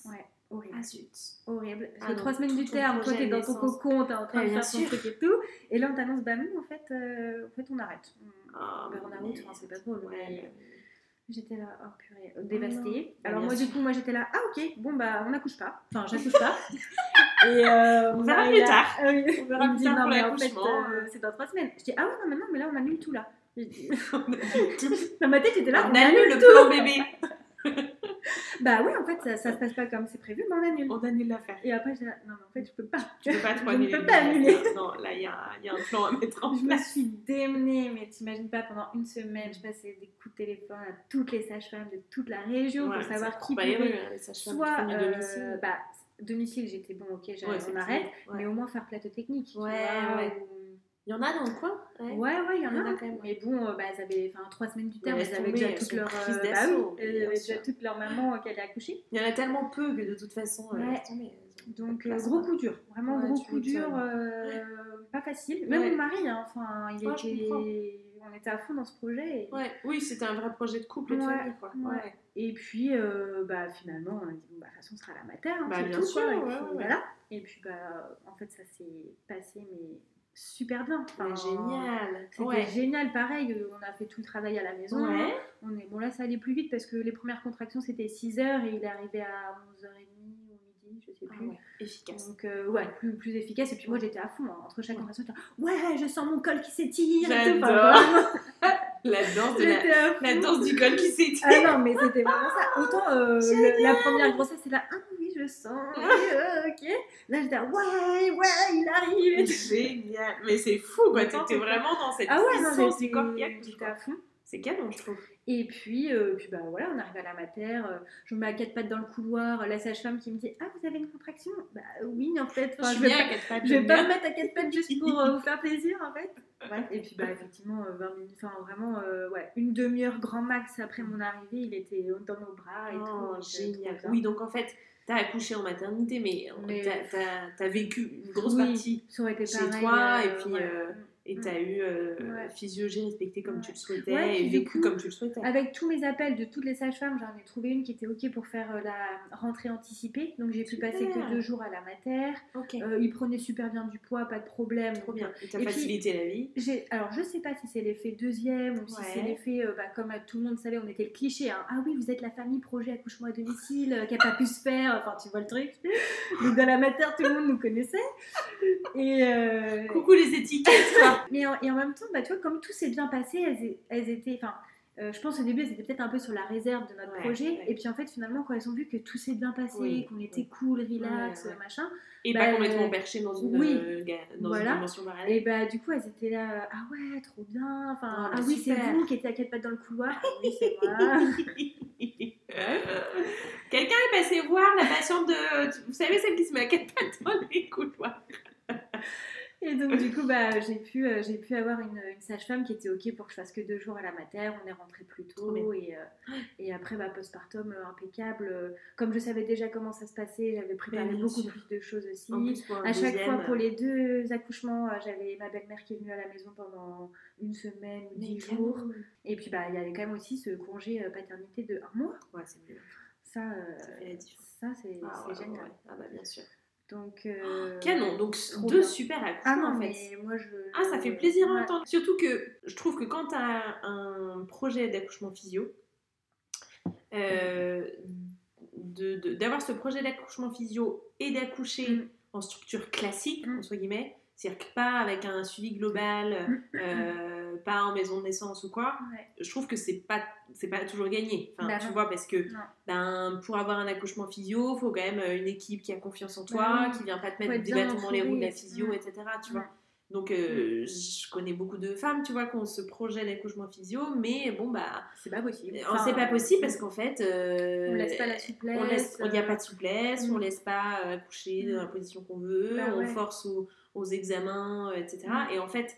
Ouais, horrible. ah zut Horrible. Parce Ah que non, trois semaines du terme, toi t'es dans ton cocon, t'es en train Ouais, de faire ton truc et tout. Et là on t'annonce, bah non, en fait, en fait on arrête. On- Ah, burn-out, mais- enfin, c'est pas drôle, Ouais, mais- mais- J'étais là, oh purée, euh, dévastée. Bah, Alors moi sûr. du coup, moi j'étais là, ah ok, bon bah on n'accouche pas. Enfin, j'accouche pas. [LAUGHS] Et euh, On verra plus là- tard. Ah oui. On verra plus tard non pour mais en fait, l'accouchement. euh, c'est dans trois semaines. Je dis, ah ouais, non mais non, mais là on annule tout là. Dit- On annule tout. Dans ma tête, j'étais là, on on annule annule le tout. plan bébé [LAUGHS] Bah oui, en fait, ça, ça se passe pas comme c'est prévu, mais on annule. on annule l'affaire Et après, j'étais là, non mais en fait, je peux pas. Tu peux pas trop Je ne annuler. peux pas annuler. Non, là, il y, a y a un plan à mettre en Je me place. suis démenée, mais t'imagines pas, pendant une semaine, je passais des coups de téléphone à toutes les sages-femmes de toute la région Ouais, pour savoir qui pouvait qui soit euh, domicile. bah, domicile j'étais bon ok Ouais, on arrête ouais. mais au moins faire plateau technique Ouais, vois, ouais. Il y en a dans le coin ou- ouais ouais il y en a, quand même. mais bon euh, bah, elles avaient enfin trois semaines du terme Mais elles laisse avaient déjà elles toute sont leur prises euh, bah oui, elles toute leur maman euh, qui allait accoucher Il y en a tellement peu que de toute façon, euh, Ouais. elles ont- donc euh, Place, gros coup dur vraiment Ouais, gros coup dur euh, pas facile même Ouais. mon mari hein, enfin il Ouais, était on était à fond dans ce projet et, Ouais, oui, c'était un vrai projet de couple et de Ouais, famille, quoi. ouais. Ouais. et puis euh, bah finalement on a dit bon bah de toute façon ce sera la mater hein, Bah, bien tout, sûr, quoi. et ouais, puis, ouais, ouais. voilà et puis bah en fait ça s'est passé mais super bien Enfin, génial. C'était Ouais. génial, pareil, euh, on a fait tout le travail à la maison. Ouais. On est, bon là ça allait plus vite parce que les premières contractions c'était 6h et il est arrivé à 11h30 ou midi, je sais Ah plus. ouais, efficace. Donc euh, ouais, plus, plus efficace. Et puis moi j'étais à fond, hein. entre chaque contraction, ouais, je sens mon col qui s'étire. J'adore. [LAUGHS] La danse de la, la danse du col qui s'étire. Ah non, mais c'était vraiment ça. Autant euh, [LAUGHS] la première grossesse, c'est là, ah euh, ok. Là j'étais là, ouais, ouais, il arrive. Génial. Mais c'est fou, quoi. T'étais vraiment dans cette Ah ouais, non, du corps qui j'étais à fond. C'est canon, je trouve. Et puis, euh, puis bah voilà, on arrive à la mater, euh, je me mets à quatre pattes dans le couloir, la sage-femme qui me dit Ah, vous avez une contraction? Bah oui, en fait, je vais pas, à pattes. je vais pas me mettre à quatre pattes juste pour euh, vous faire plaisir en fait. Ouais. Et puis bah effectivement, euh, 20 minutes, enfin vraiment, ouais, une demi-heure grand max après mon arrivée, il était dans nos bras et tout. Oh, euh, génial. Oui, donc en fait, t'as accouché en maternité, mais, Mais- t'as- t'as vécu une grosse Oui, partie ça aurait été chez pareil, toi, et puis, ouais. Et Mm. t'as eu euh, Ouais. physiologie respectée comme Ouais. tu le souhaitais, Ouais, et vécu coup, comme tu le souhaitais. Avec tous mes appels de toutes les sages-femmes, j'en ai trouvé une qui était OK pour faire euh, la rentrée anticipée. Donc j'ai pu passer que deux jours à la mater. Ok, Euh, il prenait super bien du poids, pas de problème. trop bien. Et puis- facilité la vie. Alors je sais pas si c'est l'effet deuxième ou si c'est l'effet, euh, bah, comme euh, tout le monde savait, on était le cliché. hein. Ah oui, vous êtes la famille projet accouchement à domicile qui a pas pu se faire. Enfin, tu vois le truc. Donc dans la mater, tout le monde nous connaissait. Et, Coucou les étiquettes, et, en, et en même temps, bah, tu vois, comme tout s'est bien passé, elles, étaient. Enfin, euh, je pense au début, elles étaient peut-être un peu sur la réserve de notre Ouais, projet. ouais. Et puis en fait, finalement, quand elles ont vu que tout s'est bien passé, Oui, qu'on était oui. cool, relax, Ouais, machin, Et Bah, pas complètement perché dans une, oui. euh, dans Voilà. une dimension parallèle. et bah du coup, elles étaient là. euh, Ah ouais, trop bien. Enfin, Ah, ah, oui, c'est vous qui étiez à quatre pattes dans le couloir. Ah oui, c'est moi. [LAUGHS] Quelqu'un est passé voir la patiente de. Vous savez, celle qui se met à quatre pattes dans les couloirs. [LAUGHS] Et donc, du coup, bah, j'ai pu, euh, j'ai pu avoir une, une sage-femme qui était OK pour que je fasse que deux jours à la mater. On est rentré plus tôt. Et, euh, et après, bah, postpartum euh, impeccable. Comme je savais déjà comment ça se passait, j'avais préparé beaucoup sûr. plus de choses aussi. Plus, À chaque deuxième, fois, pour les deux accouchements, j'avais ma belle-mère qui est venue à la maison pendant une semaine ou dix jours. Et puis, bah, il y avait quand même aussi ce congé paternité de un mois. Ouais, c'est mieux. Ça, Ça c'est Ah, ouais, génial. ouais. Ah bah bien sûr. Donc, euh, Canon, donc trop deux bien. super Ah accouchements non, en fait. mais moi je. Ah, ça fait plaisir à entendre. Surtout que je trouve que quand tu as un projet d'accouchement physio, euh, d'avoir ce projet d'accouchement physio et d'accoucher Mm. en structure classique, Mm. entre guillemets, c'est-à-dire que pas avec un suivi global, euh, pas en maison de naissance ou quoi, Ouais. je trouve que c'est pas c'est pas toujours gagné. Enfin, Bah tu non. vois, parce que Non. ben, pour avoir un accouchement physio, faut quand même euh, une équipe qui a confiance en toi, qui vient pas te mettre des bâtons dans les roues de la physio, etc. Tu vois. Donc, euh, je connais beaucoup de femmes, tu vois, qui ont ce projet d'accouchement physio, mais bon, bah, C'est pas possible. on Enfin, c'est pas possible parce qu'en fait, euh, on laisse pas la souplesse. on laisse, il n'y a euh, pas de souplesse, on mm. laisse pas euh, accoucher dans la Mm. position qu'on veut, Bah on force aux, aux examens, euh, etc. Mm. Et en fait,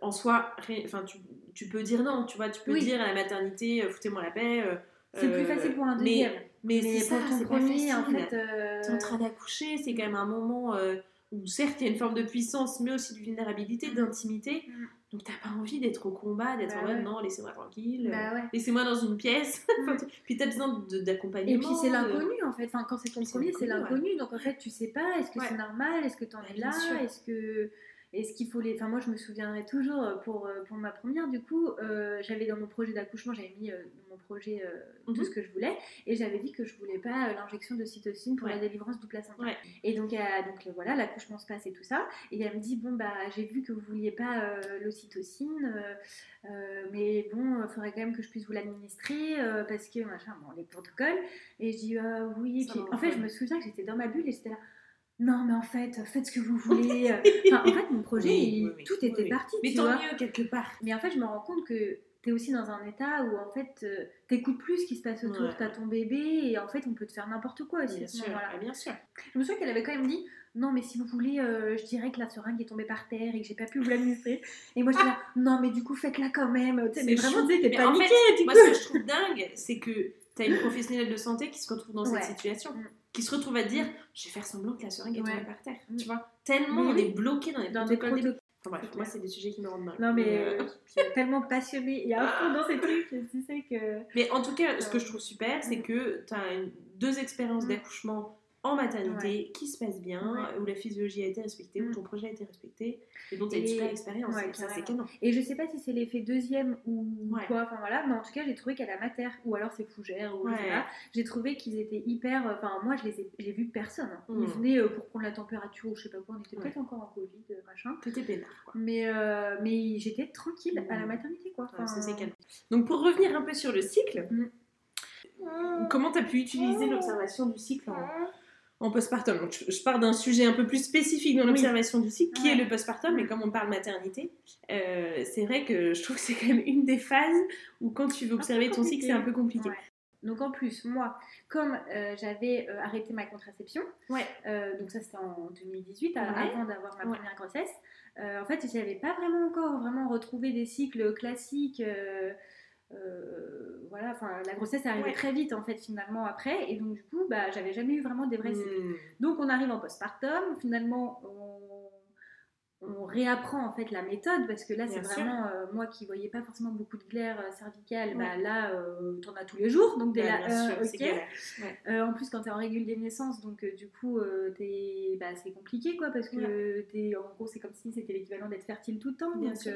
en soi, ré- enfin, tu, tu peux dire non, tu vois, tu peux Oui. dire à la maternité, euh, foutez-moi la paix. euh, C'est plus euh, facile pour un mais- deuxième. Mais, Mais, c'est pour ça, ton premier, en fait. euh, T'es en train d'accoucher, c'est quand même un moment euh, où certes il y a une forme de puissance, mais aussi de vulnérabilité, Mm. d'intimité. Mm. Donc t'as pas envie d'être au combat, d'être Bah en mode ouais. non, laissez-moi tranquille, Bah ouais. laissez-moi dans une pièce. [LAUGHS] Mm. puis t'as besoin d'accompagnement. Et puis c'est de- l'inconnu en fait. Enfin, quand c'est ton premier, c'est l'inconnu. Donc en fait, tu sais pas. Est-ce que c'est normal Est-ce que t'en Bah, es là. Est-ce que est-ce qu'il faut les. Enfin, moi, je me souviendrai toujours euh, pour euh, pour ma première. Du coup, euh, j'avais dans mon projet d'accouchement, j'avais mis euh, dans mon projet euh, Mhm. tout ce que je voulais, et j'avais dit que je voulais pas l'injection de cytocine pour Ouais. la délivrance du placenta. Ouais. Et donc, donc voilà, l'accouchement se passe et tout ça. Et elle me dit bon bah j'ai vu que vous vouliez pas l'ocytocine, mais bon, il faudrait quand même que je puisse vous l'administrer parce que machin, bon les protocoles. Et je dis oui. Puis en fait, je me souviens que j'étais dans ma bulle et j'étais là. Non, mais en fait, faites ce que vous [LAUGHS] voulez. Enfin, en fait, mon projet, Oui, il- oui, oui. tout était parti. Mais tu tant vois. mieux quelque part. Mais en fait, je me rends compte que tu es aussi dans un état où en fait, euh, t'écoutes plus ce qui se passe autour, Ouais. t'as ton bébé et en fait, on peut te faire n'importe quoi aussi Bien sûr, moment-là. bien sûr. Je me souviens qu'elle avait quand même dit non mais si vous voulez euh, je dirais que la seringue est tombée par terre et que j'ai pas pu vous l'administrer et moi je dis là non mais du coup faites-la quand même Tu sais, mais vraiment tu t'es Mais en paniquée fait, moi, ce que je trouve dingue, c'est que t'as une professionnelle de santé qui se retrouve dans Ouais. cette situation, Mm. Qui se retrouve à dire je vais faire semblant que la seringue est tombée Ouais. par terre. Mm. Tu vois Tellement on oui. est bloqué dans les dans des protocoles. des- Enfin bref, moi, c'est des sujets qui me rendent mal. non mais euh, euh, [LAUGHS] je suis tellement passionnée et à fond dans ces trucs tu sais que Mais en tout cas, ce que je trouve super, c'est que tu as deux expériences Mm. d'accouchement en maternité qui se passent bien, Ouais. où la physiologie a été respectée, où Mm. ton projet a été respecté, et dont tu as une super expérience. ouais, ça, c'est canon. et je sais pas si c'est l'effet deuxième ou Ouais. quoi enfin voilà mais en tout cas j'ai trouvé qu'à la mater ou alors c'est fougère ou je sais Ouais. pas j'ai trouvé qu'ils étaient hyper enfin moi je les ai j'ai vu personne hein. Mm. ils venaient euh, pour prendre la température ou je sais pas quoi on était Ouais. peut-être encore en covid euh, machin T'étais peinard, quoi. mais euh, mais j'étais tranquille à la Mm. maternité quoi Enfin, ça, c'est canon. Donc, pour revenir un peu sur le cycle, Mm. comment tu as pu utiliser l'observation du cycle en, en postpartum Donc, je, je pars d'un sujet un peu plus spécifique dans Oui. l'observation du cycle, qui Ouais. est le postpartum, mais Mm. comme on parle maternité, euh, c'est vrai que je trouve que c'est quand même une des phases où quand tu veux observer ton cycle, c'est un peu compliqué. Ouais. Donc en plus, moi, comme euh, j'avais euh, arrêté ma contraception, Ouais. donc ça c'était en 2018, à- Ouais. avant d'avoir ma première grossesse, en fait j'avais pas vraiment encore vraiment retrouvé des cycles classiques. Euh, voilà, enfin la grossesse est arrivée Ouais. très vite en fait finalement après, et donc du coup bah j'avais jamais eu vraiment des vrais cycles. Mm. Donc on arrive en postpartum, finalement on, on réapprend en fait la méthode parce que là c'est vraiment euh, moi qui voyais pas forcément beaucoup de glaire euh, cervicale, bah là euh, t'en as tous les jours. Donc dès Ouais, sûr, en plus quand t'es en régule des naissances donc du coup bah, c'est compliqué quoi parce que t'es en gros c'est comme si c'était l'équivalent d'être fertile tout le temps. Bien donc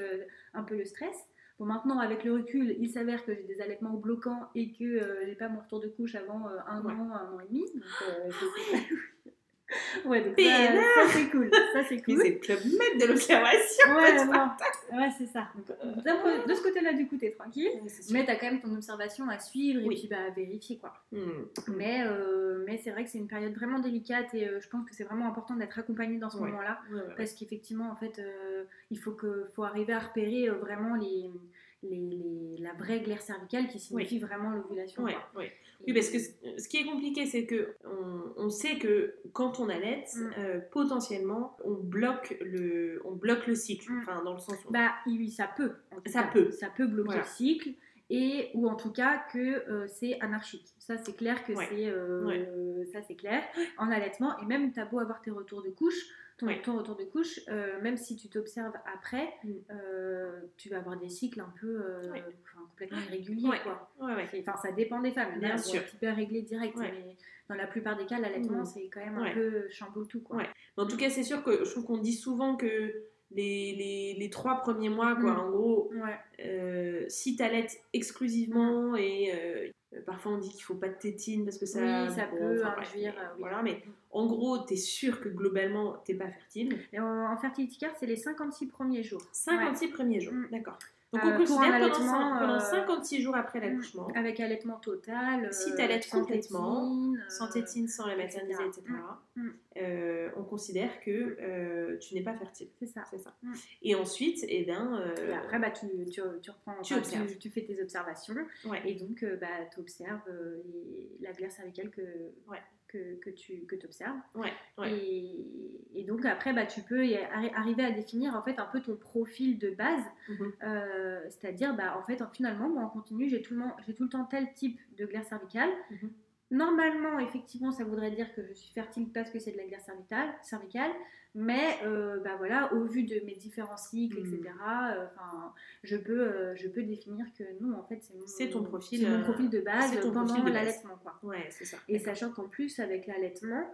un peu le stress. Bon maintenant avec le recul il s'avère que j'ai des allaitements bloquants et que euh, j'ai pas mon retour de couche avant euh, un Ouais. an un an et demi donc euh, [LAUGHS] ouais donc ça, c'est cool ça c'est cool c'est le club maître de l'observation. Ouais, non. ouais, c'est ça. Donc, Euh, de ce côté-là, du coup, t'es tranquille. Ouais. Mais t'as quand même ton observation à suivre et puis bah, à vérifier, quoi. Mm. Mais, euh, mais c'est vrai que c'est une période vraiment délicate et euh, je pense que c'est vraiment important d'être accompagné dans ce Ouais. moment-là. Parce qu'effectivement, en fait, il faut, que, faut arriver à repérer vraiment les, les, la vraie glaire cervicale qui signifie vraiment l'ovulation. Oui, parce que ce qui est compliqué, c'est que on, sait que quand on allait, mm. euh, potentiellement, on bloque le, on bloque le cycle. Mm. Enfin, dans le sens où... Bah oui, ça peut. ça peut. Ça peut bloquer le cycle. Et, ou en tout cas que euh, c'est anarchique. Ça, c'est clair que c'est euh, ça, c'est clair. En allaitement, et même t'as beau avoir tes retours de couche, ton, retour de couche, euh, même si tu t'observes après, mm. tu vas avoir des cycles un peu complètement irréguliers. Quoi. Enfin, ça dépend des femmes. Bien sûr. Tu peux régler direct, mais dans la plupart des cas, l'allaitement, mm. c'est quand même un peu chamboule tout. Quoi. En tout cas, c'est sûr que je trouve qu'on dit souvent que les, les, les, trois premiers mois, quoi, mm. en gros, si tu allaites exclusivement et euh, parfois on dit qu'il faut pas de tétine parce que ça, oui, ça peut induire. Euh, voilà, mais en gros, tu es sûr que globalement, tu n'es pas fertile. Et en, fertility care, c'est les 56 premiers jours. 56 premiers jours, mm. d'accord. Donc, on euh, considère pendant, pendant 56 jours après mm, l'accouchement. Avec allaitement total. si tu allaites complètement, sans tétine, sans la materniser, etc. Mm, on considère que tu n'es pas fertile. C'est ça. C'est ça. Et ensuite, eh ben, et après, bah, tu, tu, tu reprends, tu, tu, fais tes observations. Et donc, bah, tu observes la glaire cervicale que, que, que tu que observes. Ouais, et, donc après, bah, tu peux arriver à définir en fait un peu ton profil de base. Mhm. Euh, c'est-à-dire, bah, en fait, finalement, moi en continu, j'ai tout, le, tout le temps tel type de glaire cervicale. Mhm. Normalement, effectivement, ça voudrait dire que je suis fertile parce que c'est de la glaire cervicale, mais euh, bah voilà, au vu de mes différents cycles, etc., hmm. euh, je, peux, euh, je peux définir que non, en fait, c'est mon, profil, mon profil de base pendant l'allaitement. Ouais, c'est ça. Et sachant qu'en plus, avec l'allaitement,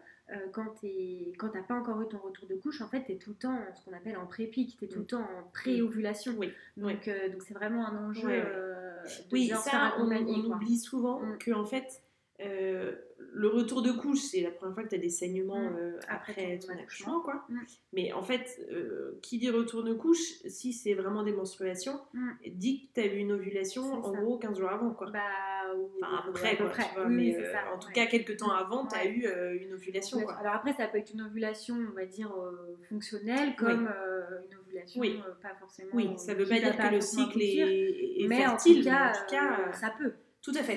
quand tu n'as pas encore eu ton retour de couche, en fait, tu es tout le temps ce qu'on appelle en pré-pic, tu es tout le hmm. temps en pré-ovulation. Oui. Donc, donc c'est vraiment un enjeu. de oui, ça, on, oublie souvent hmm. que en fait, euh, le retour de couche, c'est la première fois que tu as des saignements mm. euh, après, ton accouchement, quoi. Mm. Mais en fait, euh, qui dit retour de couche, si c'est vraiment des menstruations, mm. dit que tu as eu une ovulation en gros 15 jours avant, quoi. Bah, enfin, après, quoi, tu vois, mais en tout cas, quelques temps avant, tu as eu une ovulation, quoi. Alors après, ça peut être une ovulation, on va dire, fonctionnelle, comme une ovulation pas forcément... Oui, ça veut pas dire que le cycle est, est, mais fertile, en tout cas, ça peut. Tout à fait.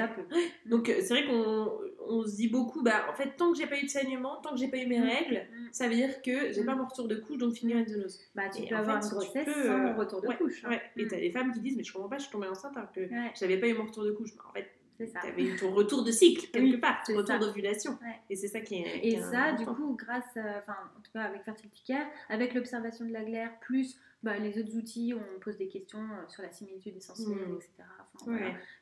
Donc euh, c'est vrai qu'on on se dit beaucoup, bah en fait tant que j'ai pas eu de saignement, tant que j'ai pas eu mes mm. règles, mm. ça veut dire que j'ai pas mm. mon retour de couche, donc finir une zonose. Bah tu peux avoir une grossesse sans euh, retour de couche. Hein. Ouais. Et t'as des femmes qui disent mais je comprends pas, je suis tombée enceinte alors que j'avais pas eu mon retour de couche. Bah, en fait tu avais eu ton retour de cycle quelque part, ton retour d'ovulation. Et c'est ça qui est. Et ça, du coup, grâce, enfin, en tout cas avec Fertility Care, avec l'observation de la glaire, plus bah, les autres outils, on pose des questions euh, sur la similitude essentielle, mmh. etc.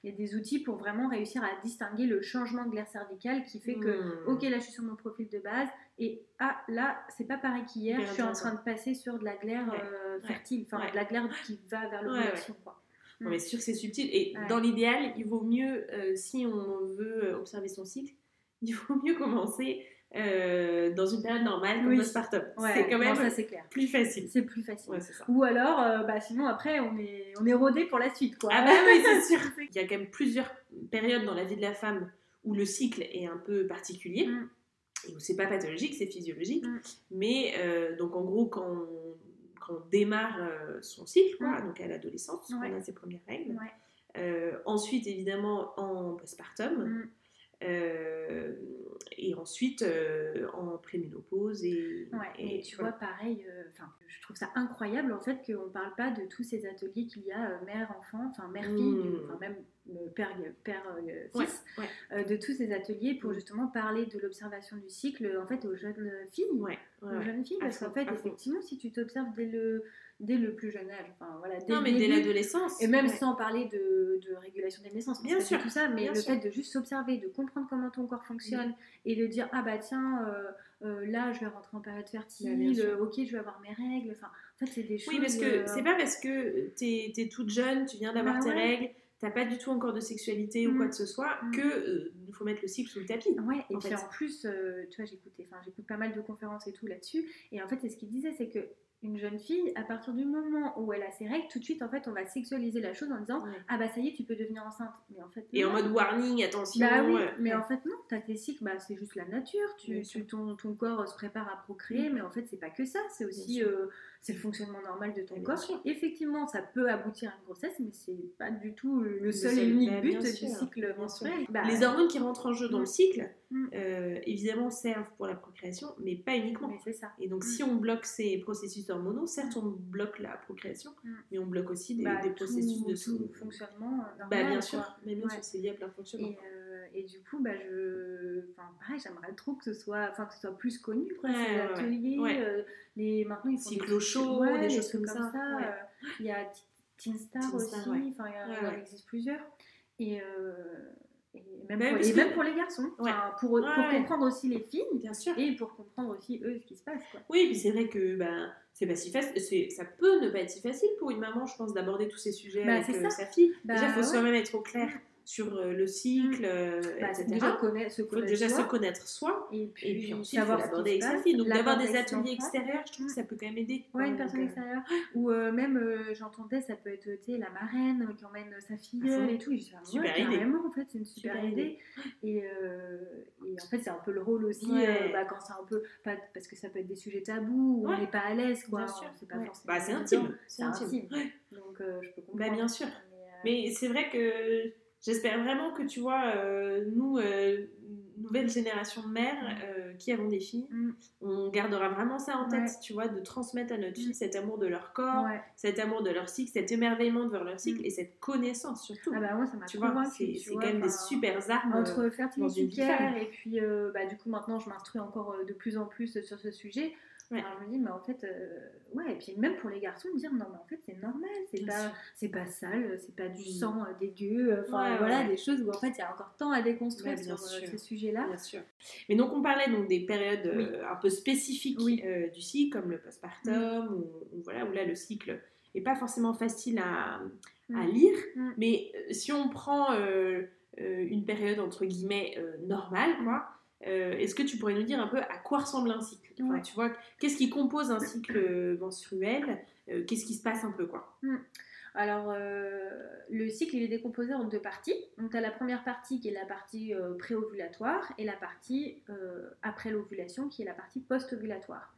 Il y a des outils pour vraiment réussir à distinguer le changement de glaire cervicale qui fait que, mmh. ok, là je suis sur mon profil de base, et ah, là c'est pas pareil qu'hier, je suis en train de passer sur de la glaire euh, fertile, enfin de la glaire qui va vers l'ovulation. Non, mais sûr, c'est subtil. Et dans l'idéal, il vaut mieux, euh, si on veut observer son cycle, il vaut mieux commencer euh, dans une période normale comme oui. postpartum. c'est quand même plus facile. C'est plus facile. Ou alors, euh, bah, sinon après, on est, on est rodé pour la suite. Quoi. Ah bah oui, c'est [LAUGHS] sûr. Il y a quand même plusieurs périodes dans la vie de la femme où le cycle est un peu particulier. Mm. Et où c'est pas pathologique, c'est physiologique. Mm. Mais donc en gros, quand on on démarre euh, son cycle, quoi, donc à l'adolescence, on a ses premières règles. Euh, ensuite, évidemment, en postpartum. Euh, et ensuite en préménopause et, et, tu vois pareil enfin je trouve ça incroyable en fait qu'on parle pas de tous ces ateliers qu'il y a mère enfant enfin mère fille mm. enfin même père, père fils de tous ces ateliers pour mm. justement parler de l'observation du cycle en fait aux jeunes filles aux jeunes filles parce qu'en fait effectivement si tu t'observes dès le dès le plus jeune âge. Enfin, voilà, dès non, mais dès l'adolescence. Et même sans parler de, de, régulation des naissances. Bien sûr. Tout ça, mais le fait de juste s'observer, de comprendre comment ton corps fonctionne et de dire ah bah tiens, euh, euh, là je vais rentrer en période fertile, ok je vais avoir mes règles. Enfin, en fait, c'est des choses. Oui, parce que euh, c'est pas parce que t'es es toute jeune, tu viens d'avoir bah tes règles t'as pas du tout encore de sexualité ou quoi mm. que ce soit, mm. que il faut mettre le cycle sous le tapis. Ouais, et puis en plus, tu vois, j'écoute pas mal de conférences et tout là-dessus, et en fait, ce qu'il disait, c'est que une jeune fille, à partir du moment où elle a ses règles, tout de suite, en fait, on va sexualiser la chose en disant Ah bah ça y est, tu peux devenir enceinte. Mais en fait, Et en mode warning, attention. Bah oui, mais en fait, non, t'as tes cycles, bah, c'est juste la nature. Tu, ton, ton, corps se prépare à procréer, mm. mais en fait, c'est pas que ça. C'est aussi, euh, c'est le fonctionnement normal de ton Bien corps. sûr. Effectivement, ça peut aboutir à une grossesse, mais c'est pas du tout le seul et unique bah, but du cycle menstruel. Bah, les hormones qui rentrent en jeu dans Mm. le cycle, Mm. euh, évidemment, servent pour la procréation, mais pas uniquement. mais c'est ça. Et donc, Mm. si on bloque ces processus hormonaux, certes, on bloque la procréation, Mm. mais on bloque aussi des, Bah, des processus tout- de tout fonctionnement normal. Bah, bien sûr, mais bien Ouais. sûr, c'est lié à plein de fonctionnements. Et, euh, et du coup, bah, je... enfin, pareil, j'aimerais trop que ce soit, enfin, que ce soit plus connu, quoi, Ouais, ces ateliers. Ouais. euh, les... Maintenant, ils font Cyclo des ouais, des choses comme ça, Il y a Teen Star aussi, enfin, il y, en existe plusieurs. Et, euh, et même, Bah, pour, que- même pour les garçons, Ouais. Enfin, pour, Ouais, pour ouais. comprendre aussi les filles Bien sûr. et pour comprendre aussi eux ce qui se passe. Quoi. Oui, puis c'est vrai que ben, c'est pas si facile, ça peut ne pas être si facile pour une maman, je pense, d'aborder tous ces sujets Bah, avec euh, sa fille. Bah, déjà, il faut soi-même être au clair sur euh, le cycle, euh, Bah, etc. déjà connaître, se connaître déjà soi, se connaître soi. et puis, Et puis ensuite, savoir avec sa fille. Donc d'avoir des ateliers extérieurs, je trouve que ça peut quand même aider. Ouais, une personne euh, extérieure. Ou euh, même, euh, j'entendais, ça peut être la marraine qui emmène sa fille fond. et tout. Et je ah, ouais, Super idée. carrément, en fait, c'est une super, Super idée. Et, euh, et en fait, c'est un peu le rôle aussi, Ouais. bah, quand c'est un peu. Pas, parce que ça peut être des sujets tabous, où Ouais. on n'est pas à l'aise, quoi. Bien sûr. C'est pas forcément. Bah, c'est intime. C'est intime. Donc, je peux comprendre. Bah, bien sûr. Mais c'est vrai que j'espère vraiment que tu vois, euh, nous, euh, nouvelle génération de mères euh, qui avons des filles, Mm. on gardera vraiment ça en tête, Ouais. tu vois, de transmettre à notre fille Mm. cet amour de leur corps, ouais. cet amour de leur cycle, cet émerveillement devant leur cycle Mm. et cette connaissance surtout. Ah, bah, moi, ça m'a tu vois, c'est quand même des super armes. entre fertilité de et puis bah, du coup maintenant je m'instruis encore de plus en plus sur ce sujet Ouais. Alors, je me dis mais en fait euh, ouais et puis même pour les garçons me dire non mais en fait c'est normal c'est pas c'est pas sale c'est pas du Mm. sang euh, dégueu euh, enfin Ouais, voilà ouais. des choses où en fait il y a encore tant à déconstruire sur sûr. ce sujet là Bien sûr. Mais donc on parlait donc des périodes euh, un peu spécifiques Oui. du cycle, comme le postpartum, ou, ou voilà, où là le cycle est pas forcément facile à, à Mm. lire. Mm. Mais si on prend une période entre guillemets normale, quoi, euh, est-ce que tu pourrais nous dire un peu à quoi ressemble un cycle? Enfin, Ouais. Tu vois, qu'est-ce qui compose un cycle euh, menstruel? Euh, Qu'est-ce qui se passe un peu, quoi? Alors, euh, le cycle, il est décomposé en deux parties. Donc, tu as la première partie qui est la partie préovulatoire et la partie après l'ovulation qui est la partie post-ovulatoire.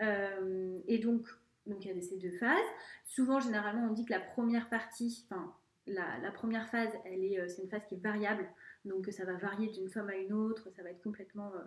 Et donc, donc, il y a ces deux phases. Souvent, généralement, on dit que la première partie, enfin, la, la première phase, elle est, c'est une phase qui est variable. Donc, ça va varier d'une femme à une autre, ça va être complètement euh,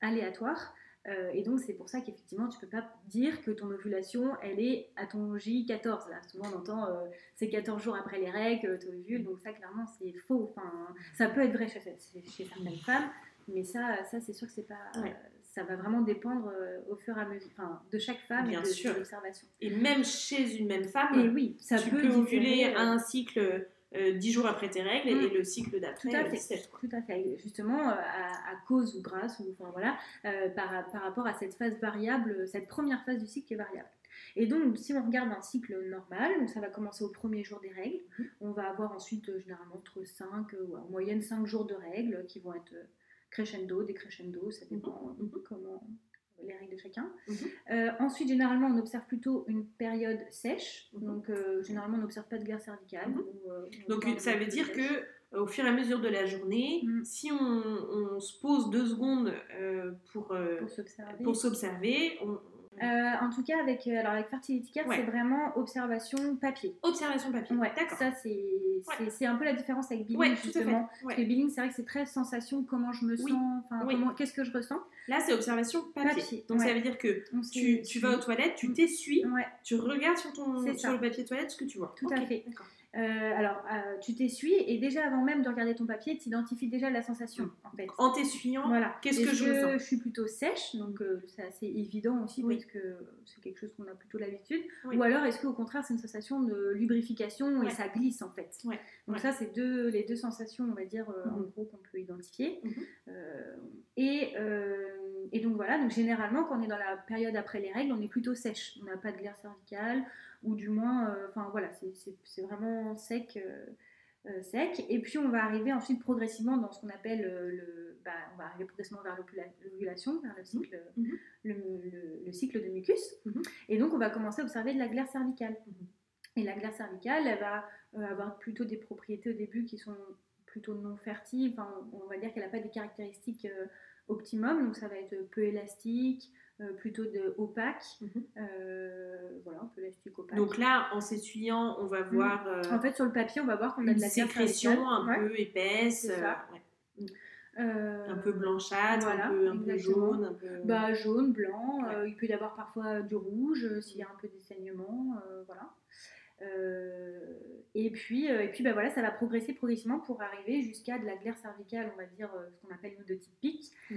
aléatoire. Euh, et donc, c'est pour ça qu'effectivement, tu peux pas dire que ton ovulation, elle est à ton J14. Là, souvent, on entend euh, c'est 14 jours après les règles, tu ovules. Donc, ça, clairement, c'est faux. Enfin, ça peut être vrai chez, certaines femmes, mais ça, ça c'est sûr que c'est pas. Ouais. euh, ça va vraiment dépendre au fur et à mesure enfin, de chaque femme Bien et de, l'observation. Et même chez une même femme, Et oui, ça tu peut peux ovuler à un cycle euh, 10 jours après tes règles Mm. et le cycle d'après Tout à euh, fait. 17, quoi. Tout à fait. Justement, euh, à, à cause ou grâce, ou enfin voilà, par, par rapport à cette phase variable, cette première phase du cycle qui est variable. Et donc, si on regarde un cycle normal, donc ça va commencer au premier jour des règles, on va avoir ensuite euh, généralement entre 5, euh, en moyenne 5 jours de règles qui vont être euh, crescendo, décrescendo, ça dépend Mhm. euh, comment les règles de chacun. Mhm. Euh, ensuite, généralement, on observe plutôt une période sèche. Mhm. Donc, euh, généralement, on n'observe pas de glaire cervicale. Mhm. ou, euh, on Donc ça veut dire sèche. que au fur et à mesure de la journée, Mm. si on, on se pose deux secondes euh, pour, euh, Pour s'observer. on- en tout cas, avec, euh, alors avec Fertility Care, Ouais. c'est vraiment observation papier. observation papier. Ouais, D'accord. ça c'est c'est- c'est un peu la différence avec Billing Ouais, justement. Parce Ouais. que Billing, c'est vrai que c'est très sensation, comment je me Oui. sens, Oui. comment, qu'est-ce que je ressens. Là, c'est observation papier. Papier, Donc ça ouais. veut dire que tu, tu vas aux toilettes, tu t'essuies, Ouais, tu regardes sur, ton, sur le papier toilette ce que tu vois. Tout à fait. d'accord. Euh, alors euh, tu t'essuies et déjà avant même de regarder ton papier, tu identifies déjà la sensation en fait. En t'essuyant, Voilà. qu'est-ce que Est-ce je ressens Je suis plutôt sèche, donc euh, c'est assez évident aussi Oui. parce que c'est quelque chose qu'on a plutôt l'habitude. Oui. Ou alors est-ce qu'au contraire c'est une sensation de lubrification et ça glisse en fait? Ouais. Donc Ouais. ça c'est deux, les deux sensations on va dire en Mhm. gros qu'on peut identifier. Mhm. Et, et donc voilà, donc généralement quand on est dans la période après les règles, on est plutôt sèche. On n'a pas de glaire cervicale ou du moins, euh, enfin voilà, c'est- vraiment sec. euh, euh, sec. Et puis on va arriver ensuite progressivement dans ce qu'on appelle euh, le. Bah, on va arriver progressivement vers l'ovula- l'ovulation, vers le cycle, Mhm. le, le- le cycle de mucus. Mhm. Et donc on va commencer à observer de la glaire cervicale. Mhm. Et la glaire cervicale, elle va euh, avoir plutôt des propriétés au début qui sont plutôt non fertiles. Enfin, on va dire qu'elle n'a pas des caractéristiques optimum. Donc ça va être peu élastique, plutôt de opaque. Mhm. Euh, voilà, un peu élastique opaque. Donc là, en s'essuyant, on va voir euh, en fait, sur le papier, on va voir qu'on a de la sécrétion un. Ouais. peu épaisse, C'est ça. euh, ouais. Euh, un peu blanchâtre, voilà, un peu, un peu exactement. jaune, un peu. Bah, jaune, blanc, Ouais. euh, il peut y avoir parfois du rouge euh, s'il y a un peu des saignements, euh, voilà. Euh, et puis, euh, et puis bah, voilà, ça va progresser progressivement pour arriver jusqu'à de la glaire cervicale, on va dire euh, ce qu'on appelle nous de type pic, Mm.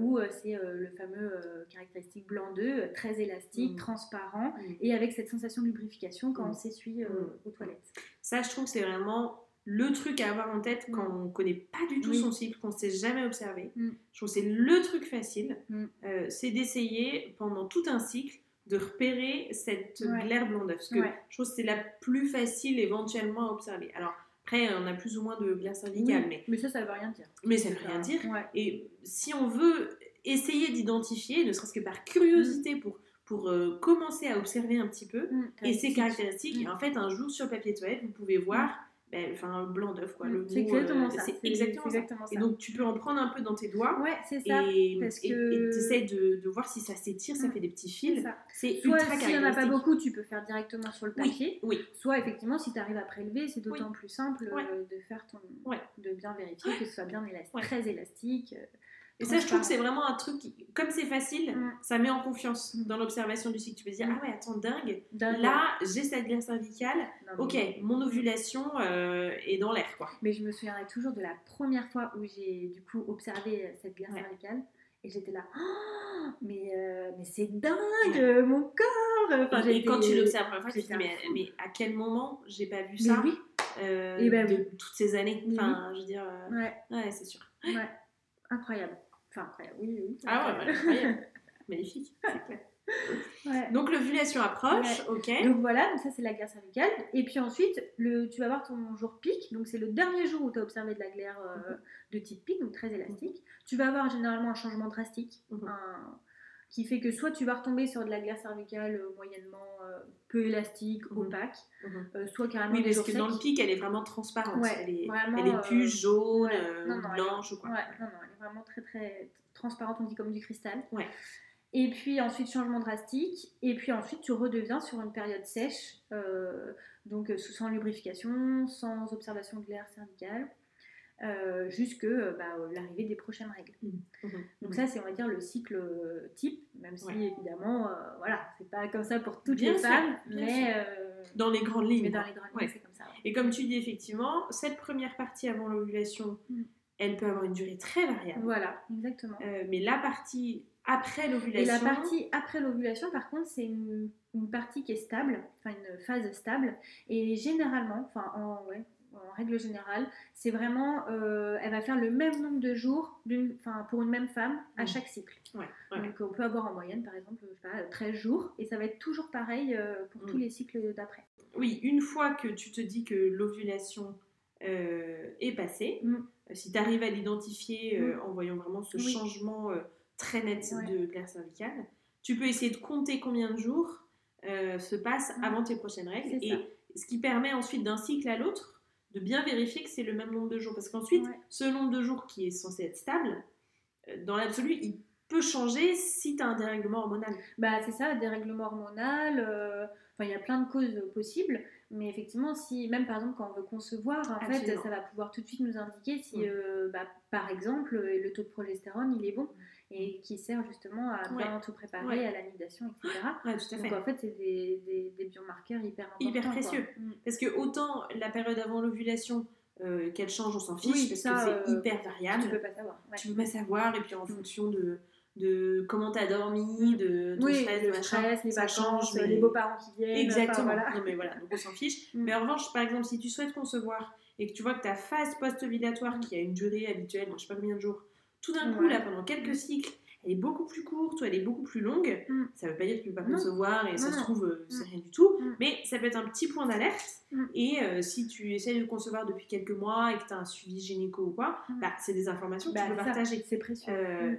où c'est le fameux caractéristique blanc d'œuf, euh, très élastique, Mm. transparent, Mm. et avec cette sensation de lubrification quand on s'essuie aux toilettes. Ça, je trouve que c'est vraiment le truc à avoir en tête quand on connaît pas du tout Oui. son cycle, qu'on ne s'est jamais observé. Mm. Je trouve que c'est le truc facile, Mm. euh, c'est d'essayer pendant tout un cycle de repérer cette Ouais. glaire blonde. Parce que Ouais. je trouve que c'est la plus facile éventuellement à observer. Alors après, on a plus ou moins de glaire cervicale, Oui, mais, mais ça, ça veut rien dire. mais ça veut rien dire. Ouais. Et si on veut essayer d'identifier, ne serait-ce que par curiosité, pour, pour euh, commencer à observer un petit peu, Mm, et ses caractéristiques. Mm. et en fait, un jour sur le papier toilette, vous pouvez voir ben, enfin, un blanc d'œuf, quoi. Mm, C'est goût, exactement euh, ça. C'est exactement, ça. exactement ça. Et donc, tu peux en prendre un peu dans tes doigts. ouais, c'est ça. Et et- que- et t'essayes de, de voir si ça s'étire, ça Mm. fait des petits C'est fils. C'est Soit ultra s'il n'y en a pas beaucoup, tu peux faire directement sur le papier. oui. Soit effectivement, si tu arrives à prélever, c'est d'autant plus simple euh, Ouais. de faire ton, Ouais. de bien vérifier que ce soit bien élastique, très élastique. Et ça, je trouve que c'est vraiment un truc, qui- comme c'est facile, Mm. ça met en confiance Mm. dans l'observation du cycle. Tu peux dire, Mm. ah ouais, attends, dingue, Dingue. là, j'ai cette glaire cervicale, Non, mais- ok, mon ovulation euh, est dans l'air, quoi. Mais je me souviendrai toujours de la première fois où j'ai du coup observé cette glaire Ouais. cervicale. Et j'étais là, Oh, mais, euh, mais c'est dingue, mon corps Enfin, et, quand tu l'observes la première fois, tu te dis, mais, à fond. mais à quel moment j'ai pas vu Mais ça oui, euh, Eh ben de oui. toutes ces années? Enfin, je veux dire, ouais, ouais, c'est sûr. ouais, incroyable. Enfin, incroyable, oui, oui. Ah ouais, ouais, incroyable. [LAUGHS] Magnifique, c'est clair. Ouais. Donc l'ovulation approche, ok. Donc voilà, donc ça c'est la glaire cervicale. Et puis ensuite, le, tu vas voir ton jour pic. Donc c'est le dernier jour où tu as observé de la glaire euh, de type pic, donc très élastique. Tu vas avoir généralement un changement drastique Mhm. un- qui fait que soit tu vas retomber sur de la glaire cervicale euh, moyennement euh, peu élastique, Mhm. opaque, Mhm. euh, soit carrément Oui, parce que dans le pic, elle est vraiment transparente. Ouais, elle, est, vraiment, elle est plus jaune, ouais. Non, non, elle est- blanche ou quoi. Ouais, non, non, elle est vraiment très très transparente, on dit comme du cristal. Ouais. Et puis ensuite, changement drastique. Et puis ensuite, tu redeviens sur une période sèche, euh, donc sans lubrification, sans observation de glaire cervicale, euh, jusque euh, bah, euh, l'arrivée des prochaines règles. Mhm. Donc ça, c'est on va dire le cycle euh, type, même si Ouais. évidemment, euh, voilà, c'est pas comme ça pour toutes Bien les sûr, femmes, mais, euh, Dans les grandes lignes. mais dans quoi. les grandes Ouais. lignes, c'est comme ça. ouais. Et comme tu dis, effectivement, cette première partie avant l'ovulation, Mm. elle peut avoir une durée très variable. Voilà, exactement. Mais la partie après l'ovulation. Et la partie après l'ovulation, par contre, c'est une, une partie qui est stable, enfin une phase stable. Et généralement, enfin en, ouais, en règle générale, c'est vraiment, euh, elle va faire le même nombre de jours enfin, pour une même femme à Mm. chaque cycle. Ouais, ouais. Donc on peut avoir en moyenne, par exemple, je sais pas, 13 jours, et ça va être toujours pareil euh, pour tous Mm. les cycles d'après. Oui, une fois que tu te dis que l'ovulation euh, est passée, Mm. euh, si tu arrives à l'identifier en voyant vraiment ce Oui. changement très net Ouais. de glaire cervicale, tu peux essayer de compter combien de jours se passent avant tes prochaines règles. Et ça. ce qui permet ensuite d'un cycle à l'autre de bien vérifier que c'est le même nombre de jours. Parce qu'ensuite, Ouais. ce nombre de jours qui est censé être stable, euh, dans l'absolu, il peut changer si tu as un dérèglement hormonal. Bah, c'est ça, dérèglement hormonal, euh, enfin, il y a plein de causes possibles, mais effectivement, si, même par exemple quand on veut concevoir, en fait, ça va pouvoir tout de suite nous indiquer si, Mm. euh, bah, par exemple, euh, le taux de progestérone, il est bon, et qui sert justement à bien tout préparer Ouais. à l'anidation, etc. Ouais, tout à fait. Donc en fait, c'est des, des, des biomarqueurs hyper importants. Hyper précieux. Mm. Parce que autant la période avant l'ovulation, euh, qu'elle change, on s'en fiche, Oui, parce ça, que c'est euh, hyper variable. Tu peux pas savoir. Tu peux pas savoir, et puis en Mm. fonction de, de comment t'as dormi, de ton Oui, stress, de machin, stress, les ça vacances, change, mais- les beaux-parents qui viennent. enfin, Exactement. voilà. Non mais voilà, donc on s'en fiche. [LAUGHS] Mm. Mais en revanche, par exemple, si tu souhaites concevoir et que tu vois que ta phase post-ovulatoire, qui a une durée habituelle, je sais pas combien de jours, tout d'un coup, Ouais. là, pendant quelques cycles, elle est beaucoup plus courte ou elle est beaucoup plus longue, Mm. ça veut pas dire que tu peux pas concevoir et ça Non, se trouve, euh, c'est Mm. rien du tout, Mm. mais ça peut être un petit point d'alerte. Mm. Et euh, si tu essaies de concevoir depuis quelques mois et que tu as un suivi gynéco ou quoi, Mm. bah, c'est des informations que Bah, tu peux ça, partager. C'est précieux. Euh, Mm.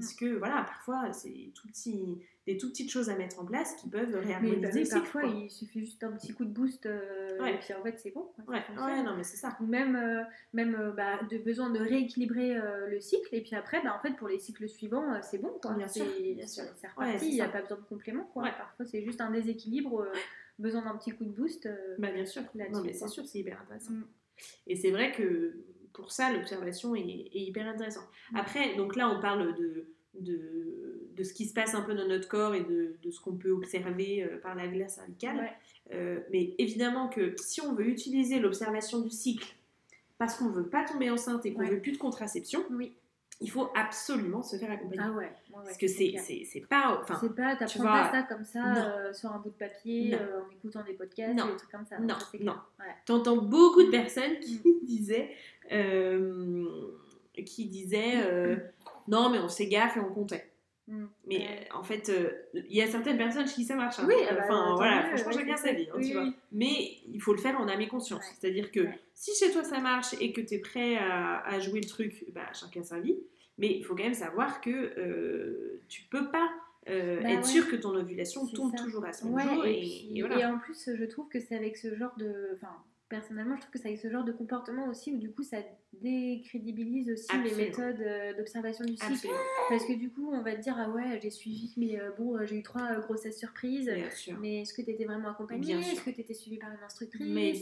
Parce que voilà, parfois c'est tout petit, des tout petites choses à mettre en place qui peuvent Mais, réharmoniser bah, le cycle. parfois, quoi. il suffit juste d'un petit coup de boost euh, Ouais. et puis en fait, c'est bon. quoi, ça Ouais, fonctionne. ouais, non, mais c'est ça. Ou même, euh, même euh, bah, de besoin de rééquilibrer euh, le cycle et puis après, bah, en fait, pour les cycles suivants, c'est bon. Quoi. Bien sûr, bien sûr. c'est- reparti, il n'y a pas besoin de complément. Quoi. Parfois, c'est juste un déséquilibre, besoin d'un petit coup de boost. Bah, bien sûr. Non, mais c'est sûr, c'est hyper intéressant. Mm. Et c'est vrai que pour ça, l'observation est, est hyper intéressante. Mm. Après, donc là, on parle de, de, de ce qui se passe un peu dans notre corps et de, de ce qu'on peut observer euh, par la glace cervicale. Ouais. Euh, mais évidemment que si on veut utiliser l'observation du cycle parce qu'on veut pas tomber enceinte et qu'on Ouais. veut plus de contraception, Oui. il faut absolument se faire accompagner. Ah ouais. Ouais, parce que c'est c'est- pas... Enfin, C'est pas, tu t'apprends pas ça comme ça euh, sur un bout de papier, euh, en écoutant des podcasts, Non. ou des trucs comme ça. Non, ça, non. Ouais. T'entends beaucoup de personnes qui Mm. [LAUGHS] disaient, euh, qui disaient, euh, non mais on fait gaffe et on comptait. Mm. Mais Ouais. euh, en fait, euh, il y a certaines personnes chez qui ça marche. hein. Oui, Euh, bah, enfin voilà, franchement chacun sa vie, hein, Oui, tu vois. oui. Mais il faut le faire en âme et conscience. Ouais. C'est-à-dire que Ouais. si chez toi ça marche et que tu es prêt à, à jouer le truc, bah, chacun sa vie. Mais il faut quand même savoir que euh, tu peux pas euh, Bah être ouais. sûr que ton ovulation tombe ça. toujours à son Ouais, jour. et, Et, puis- et voilà. et en plus, je trouve que c'est avec ce genre de. Enfin, personnellement, je trouve que c'est avec ce genre de comportement aussi où du coup ça décrédibilise aussi les méthodes euh, d'observation du cycle. Absolument, Parce que du coup, on va te dire, ah ouais, j'ai suivi, mais euh, bon, euh, j'ai eu trois grossesses surprises. Mais est-ce que tu étais vraiment accompagnée? Est-ce que tu étais suivie par une instructrice? Mais.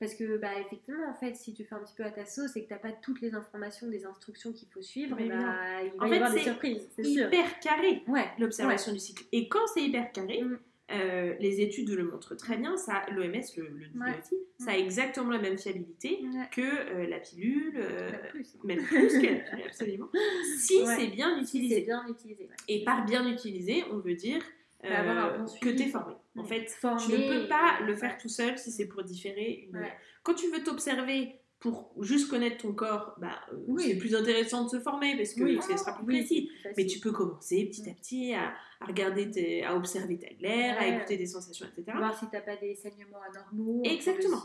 Parce que, bah, effectivement, en fait, si tu fais un petit peu à ta sauce et que tu pas toutes les informations des instructions qu'il faut suivre, Mais bah, il va En y fait, avoir des c'est surprises, c'est sûr. Hyper carré Ouais, l'observation du cycle. Et quand c'est hyper carré, Mm. Euh, les études le montrent très bien, ça, l'OMS le, le dit Ouais. aussi, ça a exactement la même fiabilité Ouais. que euh, la pilule, euh, Même plus. hein. même plus que, absolument, si Ouais. c'est bien Si utilisé. bien utilisé. Et par bien utilisé, on veut dire Bah, bon que tu es formé. En fait, Formé tu ne peux pas le faire tout seul si c'est pour différer une... Quand tu veux t'observer pour juste connaître ton corps, bah, euh, Oui. c'est plus intéressant de se former parce que Oui. ce sera plus précis. Mais tu peux commencer petit à petit à, à regarder, tes- à observer ta glaire, à Ouais. écouter des sensations, etc. Voir si t'as pas des saignements anormaux. Exactement.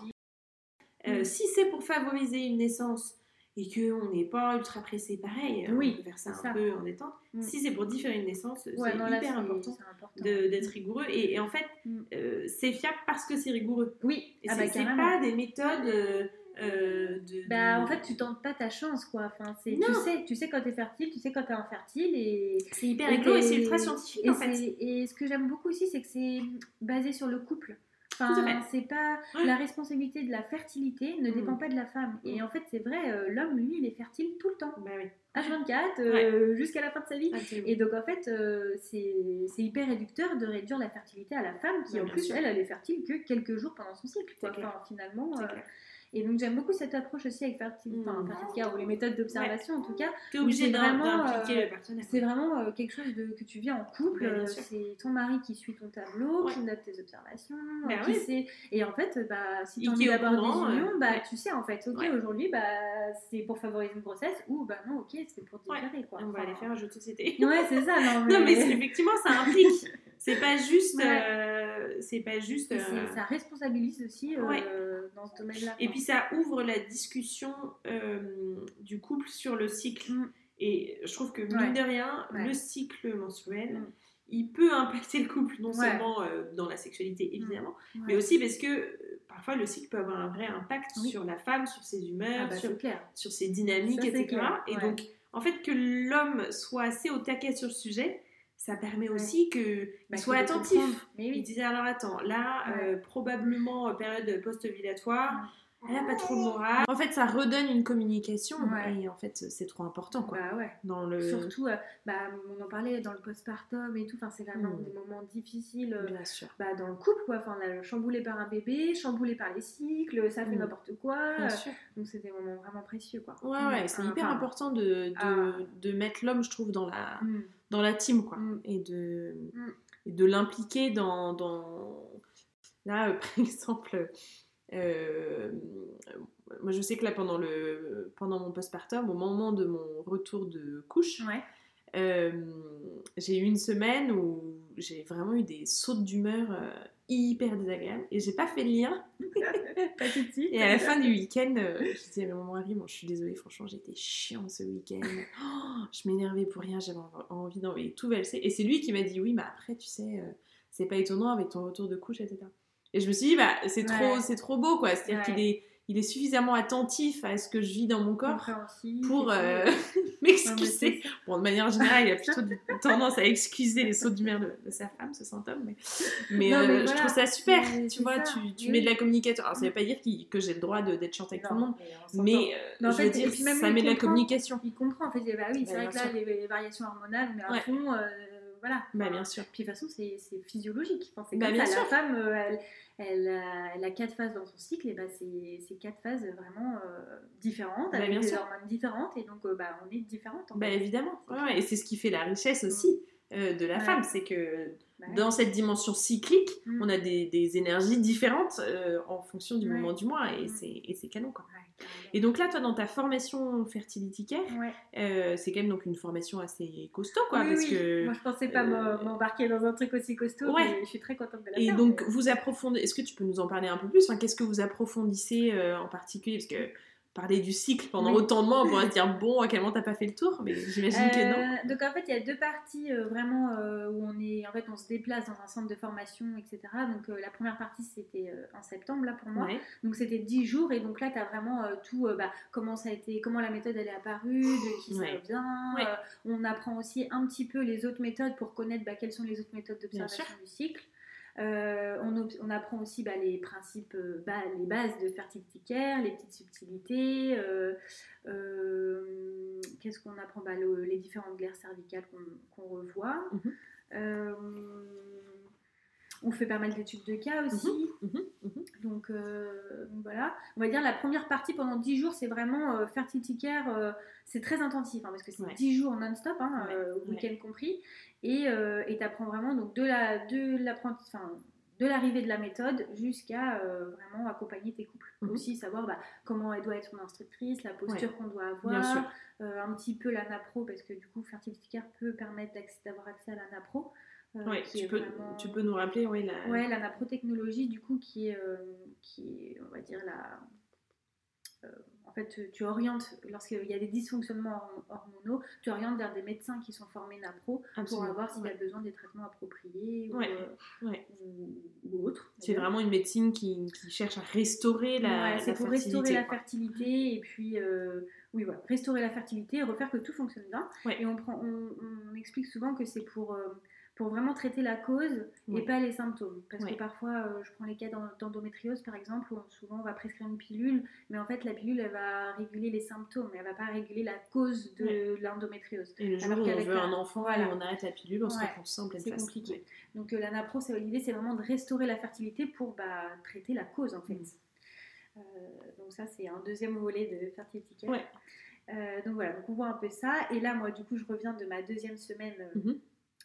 Euh, Mm. si c'est pour favoriser une naissance et qu'on n'est pas ultra pressé, pareil, euh, Oui, on peut faire ça un ça. peu en détente. Mm. Si c'est pour différer une naissance, Ouais, c'est là, hyper important d'être rigoureux. Et, et en fait, Mm. euh, c'est fiable parce que c'est rigoureux. Oui, Et ah c'est bah, c'est pas des méthodes euh, euh, de, Bah, de- en fait, tu tentes pas ta chance, quoi. Enfin, c'est, tu sais, tu sais quand t'es fertile, tu sais quand t'es infertile et. c'est hyper rigolo et c'est ultra scientifique et en fait. Et ce que j'aime beaucoup aussi, c'est que c'est basé sur le couple. Enfin, c'est pas Ouais. la responsabilité de la fertilité ne Mm. dépend pas de la femme. Et Mm. en fait, c'est vrai, euh, l'homme, lui, il est fertile tout le temps, Bah oui, H24, euh, jusqu'à la fin de sa vie. absolument. Et donc en fait, euh, c'est hyper réducteur de réduire la fertilité à la femme qui Ouais, en plus, sûr. elle, elle est fertile que quelques jours pendant son cycle. Quoi. Enfin, finalement. Et donc j'aime beaucoup cette approche aussi avec fertilité, enfin, Mm. fertilité ou les méthodes d'observation en tout cas. T'es obligé d'im- vraiment, euh, le partenaire. C'est vraiment euh, quelque chose de, que tu vis en couple. Euh, c'est ton mari qui suit ton tableau, Ouais. qui note tes observations, Bah euh, qui oui. sait. Et en fait, bah, si tu au d'avoir des unions, euh, bah, tu sais en fait, ok, aujourd'hui, bah, c'est pour favoriser une grossesse ou bah non, ok, c'est pour différer. Quoi. On va Enfin, aller faire un jeu de société. [LAUGHS] Ouais, c'est ça. Non, [LAUGHS] mais, Non mais c'est- effectivement ça implique. [LAUGHS] C'est pas juste. Euh, c'est pas juste. Euh, ça responsabilise aussi euh. Dans ce domaine-là. Et puis ça ouvre la discussion euh, du couple sur le cycle. Mm. Et je trouve que mine Ouais. de rien, Ouais. le cycle menstruel, Mm. il peut impacter le couple, non Ouais. seulement euh, dans la sexualité évidemment, Ouais. mais aussi parce que euh, parfois le cycle peut avoir un vrai impact Oui. sur la femme, sur ses humeurs, Ah bah, sur, ses dynamiques, Ça, etc. Et donc, en fait, que l'homme soit assez au taquet sur le sujet, ça permet Ouais. aussi qu'il Bah, soit attentif. Mais Il oui. disait alors attends, là, Ouais. euh, probablement euh, période post-ovulatoire, elle a pas trop le moral. En fait, ça redonne une communication Ouais. et en fait, c'est trop important quoi. Bah ouais. Dans le. Surtout, euh, bah, on en parlait dans le postpartum et tout, enfin, c'est vraiment Mm. des moments difficiles euh, Bien sûr. bah, dans le couple, quoi. Enfin, là, chamboulé par un bébé, chamboulé par les cycles, ça fait Mm. n'importe quoi. Bien sûr. donc, c'est des moments vraiment précieux, quoi. Ouais, ouais, c'est hyper Enfin, important de, de, ah. de mettre l'homme, je trouve, dans la, mm. Dans la team, quoi. Mm. Et de, Mm. et de l'impliquer dans, dans... Là, euh, [LAUGHS] par exemple, euh, moi, je sais que là, pendant, le, pendant mon postpartum, au moment de mon retour de couche, Ouais. euh, j'ai eu une semaine où j'ai vraiment eu des sautes d'humeur euh, hyper désagréables et j'ai pas fait le lien. [LAUGHS] pas tout de suite. Et à la fin du week-end, euh, je disais à mon mari, bon, je suis désolée, franchement, j'étais chiant ce week-end. Oh, je m'énervais pour rien, j'avais envie d'envoyer tout valser. Et c'est lui qui m'a dit, oui, mais après, tu sais, euh, c'est pas étonnant avec ton retour de couche, etc. Et je me suis dit, bah, c'est trop, c'est trop beau, quoi. C'est-à-dire qu'il est il est suffisamment attentif à ce que je vis dans mon corps pour euh, [LAUGHS] m'excuser. Bon, de manière générale, il a plutôt [LAUGHS] tendance à excuser les sauts d'humeur de, de, sa femme, ce symptôme. Mais, mais, euh, je trouve ça super. Tu vois, tu, tu mets de la communication. Alors, ça ne veut pas dire que j'ai le droit d'être chanté avec tout le monde, mais euh, je veux dire, ça met de la communication. Il comprend. En fait, bah oui, c'est bah, vrai que là, les, variations hormonales, mais à fond voilà. Bah, bien sûr. Puis de toute façon, c'est physiologique. Enfin, bah, bien sûr. La femme, elle, elle a, elle, a, quatre phases dans son cycle, et bah c'est quatre phases vraiment euh, différentes, bah, avec des hormones différentes, et donc euh, bah, on est différentes. bah, évidemment, et c'est ce qui fait la richesse aussi mm. euh, de la femme, c'est que dans cette dimension cyclique, mm. on a des, des énergies différentes en fonction du moment du mois, et mm. c'est canon. Quoi. Et donc là, toi, dans ta formation fertility care, euh, c'est quand même donc une formation assez costaud, quoi. Oui, parce Que, Moi, je pensais pas euh, m'embarquer dans un truc aussi costaud, mais je suis très contente de la Et faire. Et donc, vous approfondissez. Est-ce que tu peux nous en parler un peu plus? Enfin, Qu'est-ce que vous approfondissez euh, en particulier? Parce que parler du cycle pendant autant de mois, on pourrait se [LAUGHS] dire bon, à quel moment t'as pas fait le tour, mais j'imagine que non. Euh, donc en fait, il y a deux parties euh, vraiment euh, où on est, en fait, on se déplace dans un centre de formation, etc. Donc la première partie c'était en septembre là pour moi, donc c'était 10 jours et donc là tu as vraiment tout, bah, comment ça a été, comment la méthode elle est apparue, de qui ça vient. on apprend aussi un petit peu les autres méthodes pour connaître bah, quelles sont les autres méthodes d'observation du cycle. Euh, on, apprend aussi bah, les principes, euh, bah, les bases de fertility care, les petites subtilités. Euh, qu'est-ce qu'on apprend bah, Les différentes glaires cervicales qu'on revoit. Mhm. on fait pas mal d'études de cas aussi. Mhm. Mhm. Donc, voilà. On va dire la première partie pendant 10 jours, c'est vraiment fertility care. c'est très intensif hein, parce que c'est 10 jours non-stop, hein, week-end compris. Et euh, tu apprends vraiment donc, de la de de l'arrivée de la méthode jusqu'à euh, vraiment accompagner tes couples. Mhm. Aussi savoir bah, comment elle doit être mon instructrice, la posture qu'on doit avoir, euh, un petit peu l'anapro, parce que du coup, Fertility Care peut permettre d'avoir accès à l'anapro. Euh, tu, peux, tu peux nous rappeler oui, la... Ouais, technologie du coup, qui est, qui est, on va dire, la en fait, tu orientes, lorsqu'il y a des dysfonctionnements hormonaux, tu orientes vers des médecins qui sont formés NAPRO pour voir s'il y a besoin des traitements appropriés ou, euh, autres. C'est vraiment une médecine qui, cherche à restaurer la, C'est pour restaurer la fertilité et puis, euh, oui, voilà, restaurer la fertilité et refaire que tout fonctionne bien. Et on, prend, on, explique souvent que c'est pour. Euh, pour vraiment traiter la cause et pas les symptômes. Parce que parfois, euh, je prends les cas d'endométriose par exemple, où souvent on va prescrire une pilule, mais en fait la pilule elle va réguler les symptômes, mais elle va pas réguler la cause de l'endométriose. Et le jour où on veut un enfant et on arrête la pilule, on se retrouve pleine C'est compliqué. Donc euh, l'anapro, l'idée c'est vraiment de restaurer la fertilité pour bah, traiter la cause en fait. Mm. Euh, donc ça c'est un deuxième volet de fertilité care. donc voilà, donc on voit un peu ça. Et là, moi, du coup, je reviens de ma deuxième semaine mm-hmm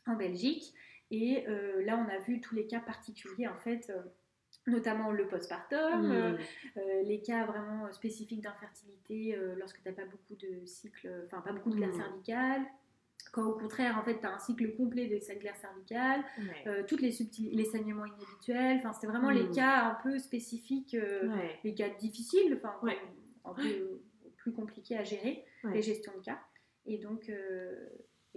en Belgique. Et euh, là, on a vu tous les cas particuliers, en fait, euh, notamment le postpartum, mmh. euh, les cas vraiment spécifiques d'infertilité lorsque tu n'as pas beaucoup de cycles, enfin pas beaucoup de glaire mmh. cervicale. Quand au contraire, en fait, tu as un cycle complet de cette glaire cervicale, toutes les, les saignements inhabituels, enfin, c'était vraiment les mmh. cas un peu spécifiques, les cas difficiles, enfin, un peu plus compliqués à gérer, les gestions de cas. Et donc,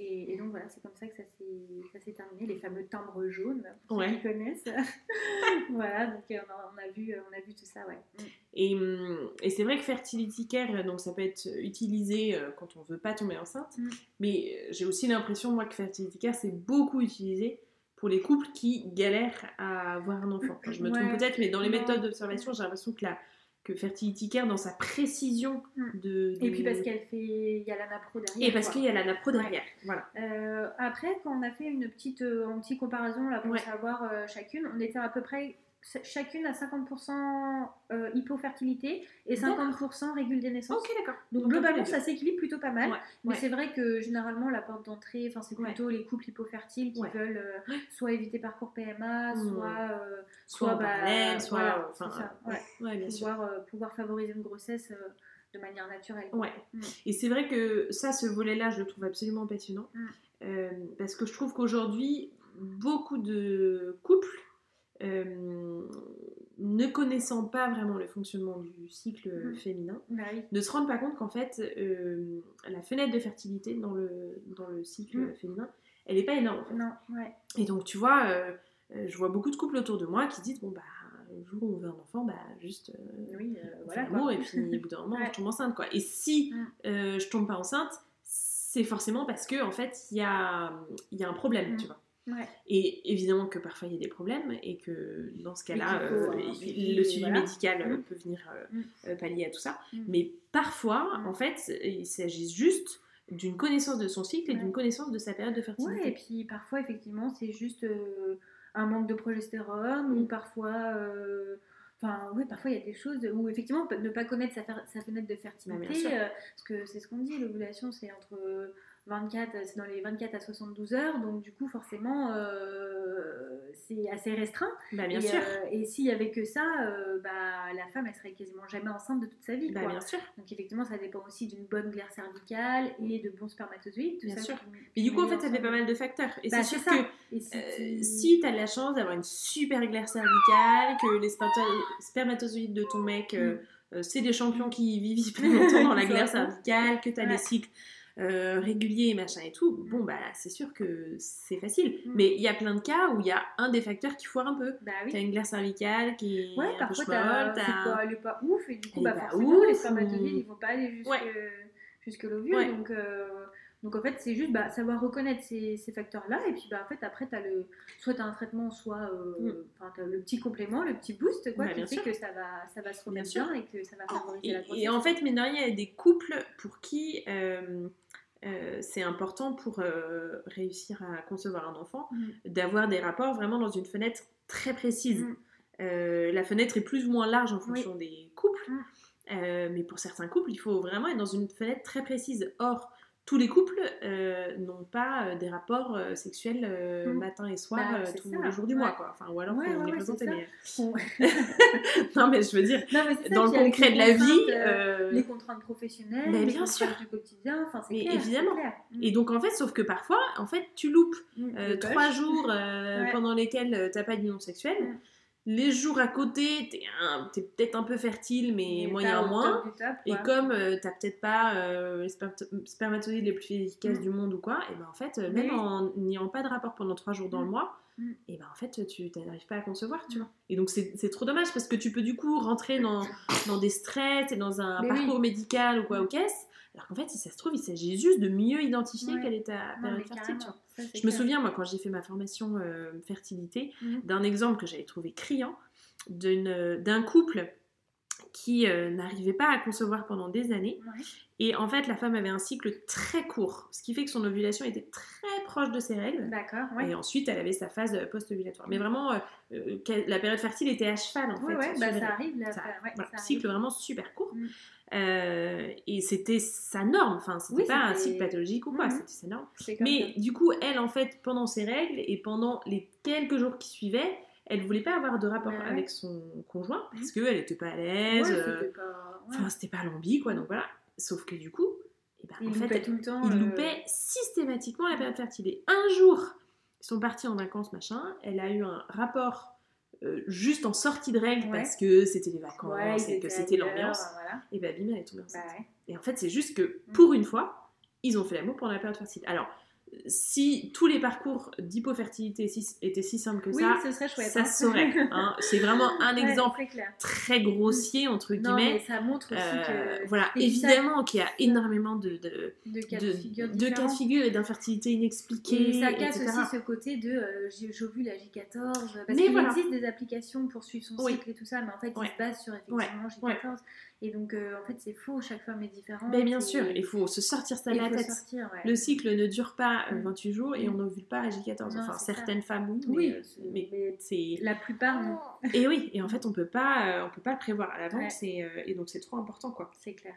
et, donc voilà, c'est comme ça que ça s'est terminé, les fameux timbres jaunes, pour ceux qui connaissent. [LAUGHS] voilà, donc euh, on a, vu, on a vu tout ça, ouais. Mm. Et, hum, et c'est vrai que Fertility Care, donc ça peut être utilisé euh, quand on veut pas tomber enceinte, mm. mais euh, j'ai aussi l'impression, moi, que Fertility Care, c'est beaucoup utilisé pour les couples qui galèrent à avoir un enfant. je me trompe peut-être, mais dans les méthodes d'observation, j'ai l'impression que la que Fertility Care dans sa précision mm. de, Et puis parce qu'elle fait... Il y a l'anapro derrière. Et parce qu'il y a l'anapro derrière, voilà. Euh, après, quand on a fait une petite, euh, une petite comparaison là, pour savoir euh, chacune, on était à peu près chacune à 50% euh, hypofertilité et 50% régule des naissances. Ok, d'accord. Donc, globalement, ça s'équilibre plutôt pas mal. Mais c'est vrai que généralement, la porte d'entrée, c'est plutôt les couples hypofertiles qui veulent euh, soit éviter parcours PMA, mmh. soit, euh, soit, bah, soit, enfin, bien pouvoir, pouvoir favoriser une grossesse de manière naturelle. Ouais. Mmh. Et c'est vrai que ça, ce volet-là, je le trouve absolument passionnant. Mmh. parce que je trouve qu'aujourd'hui, beaucoup de couples, euh, ne connaissant pas vraiment le fonctionnement du cycle Mhm. féminin, Bah oui. ne se rendent pas compte qu'en fait, euh, la fenêtre de fertilité dans le, dans le cycle Mhm. féminin, elle n'est pas énorme. en fait. Non, ouais. Et donc, tu vois, euh, je vois beaucoup de couples autour de moi qui disent bon, bah, le jour où on veut un enfant, bah, juste. Oui, voilà. l'amour et [LAUGHS] puis au bout d'un moment, Ouais. je tombe enceinte, quoi. Et si Mm. je tombe pas enceinte, c'est forcément parce que, en fait, il y a, y a un problème, Mm. tu vois. Ouais. Et évidemment que parfois il y a des problèmes et que dans ce cas-là, euh, suivi, le suivi voilà. médical euh, Mm. peut venir euh, Mm. euh, pallier à tout ça. Mm. Mais parfois, en fait, il s'agit juste d'une connaissance de son cycle et Ouais. d'une connaissance de sa période de fertilité. Ouais, et puis parfois, effectivement, c'est juste euh, un manque de progestérone, ou parfois. euh, Enfin, oui, parfois il y a des choses où effectivement ne pas connaître sa, sa fenêtre de fertilité, Bah, euh, parce que c'est ce qu'on dit, l'ovulation c'est entre 24, c'est dans les 24 à 72 heures, donc du coup forcément euh, c'est assez restreint. Bah, bien et, sûr. euh, et s'il y avait que ça, euh, bah, la femme elle serait quasiment jamais enceinte de toute sa vie. Bah, quoi. bien sûr. Donc effectivement ça dépend aussi d'une bonne glaire cervicale et de bons spermatozoïdes. tout Bien ça sûr. Mais du coup, en fait, ça fait pas mal de facteurs. Et Bah, c'est sûr ça. que Et si, Euh, tu- si tu as de la chance d'avoir une super glaire cervicale, que les spermato- spermatozoïdes de ton mec, euh, euh, c'est des champions qui vivent hyper longtemps dans la [LAUGHS] glaire cervicale, que tu as Ouais. des cycles euh, réguliers et machin et tout, bon, bah c'est sûr que c'est facile. Mm. Mais il y a plein de cas où il y a un des facteurs qui foire un peu. Bah oui. une glaire cervicale qui est Ouais, un peu parfois schmolle, t'as- t'as- c'est pas, elle est pas ouf et du coup bah est forcément les ouf, spermatozoïdes ou- ils vont pas aller jusque, Ouais. jusque l'ovule Ouais. donc euh, donc en fait c'est juste bah, savoir reconnaître ces, ces facteurs là et puis bah en fait après t'as le soit t'as un traitement soit euh, Mm. le petit complément le petit boost quoi Bah, qui fait sûr. que ça va ça va se remettre bien et que ça va favoriser Et, la grossesse et en fait, mine de rien, il y a des couples pour qui euh, euh, c'est important pour réussir à concevoir un enfant Mm. d'avoir des rapports vraiment dans une fenêtre très précise. Mm. La fenêtre est plus ou moins large en fonction des couples, mais pour certains couples, il faut vraiment être dans une fenêtre très précise. Or, tous les couples euh, n'ont pas euh, des rapports euh, euh, Mm. matin et soir Bah, tous les jours du ouais. mois, quoi. Enfin, ou alors Ouais, faut ouais, les présenter. mais- [LAUGHS] [LAUGHS] non, mais je veux dire, non, mais c'est ça, dans le concret de la vie. les contraintes professionnelles, les bien sûr. du quotidien, enfin c'est clair, évidemment. clair. Mm. Et donc en fait, sauf que parfois, en fait, tu loupes Mm, euh, le trois jours [LAUGHS] pendant lesquels euh, t'as pas d'union sexuelle. Les jours à côté, t'es peut-être un peu fertile, mais Mais moyen moins. top top, Et comme euh, t'as peut-être pas euh, les spermato- spermatozoïdes les plus efficaces Mm. du monde ou quoi, et ben en fait, euh, Oui. même en n'ayant pas de rapport pendant trois jours dans le Mm. mois, Mm. et ben en fait, tu n'arrives pas à concevoir, tu vois. Et donc c'est c'est trop dommage parce que tu peux du coup rentrer dans, dans des stress et dans un Mais parcours oui. médical ou quoi ou qu'est-ce. Alors qu'en fait, si ça se trouve, il s'agit juste de mieux identifier Ouais. quelle est ta période fertile. Je me souviens, moi, quand j'ai fait ma formation euh, fertilité, Mhm. d'un exemple que j'avais trouvé criant d'une- d'un couple qui euh, n'arrivait pas à concevoir pendant des années. Ouais. Et en fait, la femme avait un cycle très court, ce qui fait que son ovulation était très proche de ses règles. D'accord, ouais. Et ensuite, elle avait sa phase euh, post-ovulatoire. Mais vraiment, euh, euh, qu'elle- la période fertile était à cheval, en Ouais, fait. sur bah, ça arrive, là, Ça- ça- ouais, voilà, ça arrive. cycle vraiment super court. Mm. Euh, et c'était sa norme, enfin, c'était Oui, pas un cycle pathologique ou quoi, Mhm. c'était sa norme. Mais du coup, elle, en fait, pendant ses règles et pendant les quelques jours qui suivaient, elle voulait pas avoir de rapport Ouais, avec son conjoint Mhm. parce qu'elle était pas à l'aise, Ouais, euh, ouais. enfin, c'était pas l'ambi, quoi, donc voilà. Sauf que du coup, eh ben, Il en fait, loupait tout le temps. il euh, loupait systématiquement la période fertile. Et un jour, ils sont partis en vacances, machin, elle a eu un rapport euh, juste en sortie de règles Ouais. parce que c'était les vacances ouais, et que c'était l'ambiance. Voilà. Et bah, bim, elle est tombée enceinte. Bah ouais. Et en fait, c'est juste que Mm. pour une fois, ils ont fait l'amour pendant la période fertile. Alors, si tous les parcours d'hypofertilité étaient si simples que Oui, ça, ce serait chouette. ça hein. se saurait. [LAUGHS] hein. C'est vraiment un Ouais, exemple très grossier, entre Non, mais guillemets. ça montre aussi Euh, que voilà, évidemment qu'il y a énormément de, de, de cas de- figure de cas de différents. figure et d'infertilité inexpliquée, Et ça casse etc. aussi ce côté de euh, j'ai j'ovule à J14. Parce Mais qu'il voilà. existe des applications pour suivre son Oui. cycle et tout ça, mais en fait, Ouais. ils se basent sur effectivement Ouais. J14. Et donc, euh, en fait, c'est faux, chaque femme est différente. Ben, bien et- sûr, il faut se sortir ça de il la tête. sortir. Le cycle ne dure pas euh, Mm. 28 jours et on n'ovule pas à J14. Non, enfin, ça. certaines femmes, oui, Oui, mais, euh, c'est- mais c'est... la plupart, non. [LAUGHS] Et oui, et en fait, on peut pas, euh, on peut pas le prévoir à l'avance Ouais. et, et donc c'est trop important, quoi. C'est clair.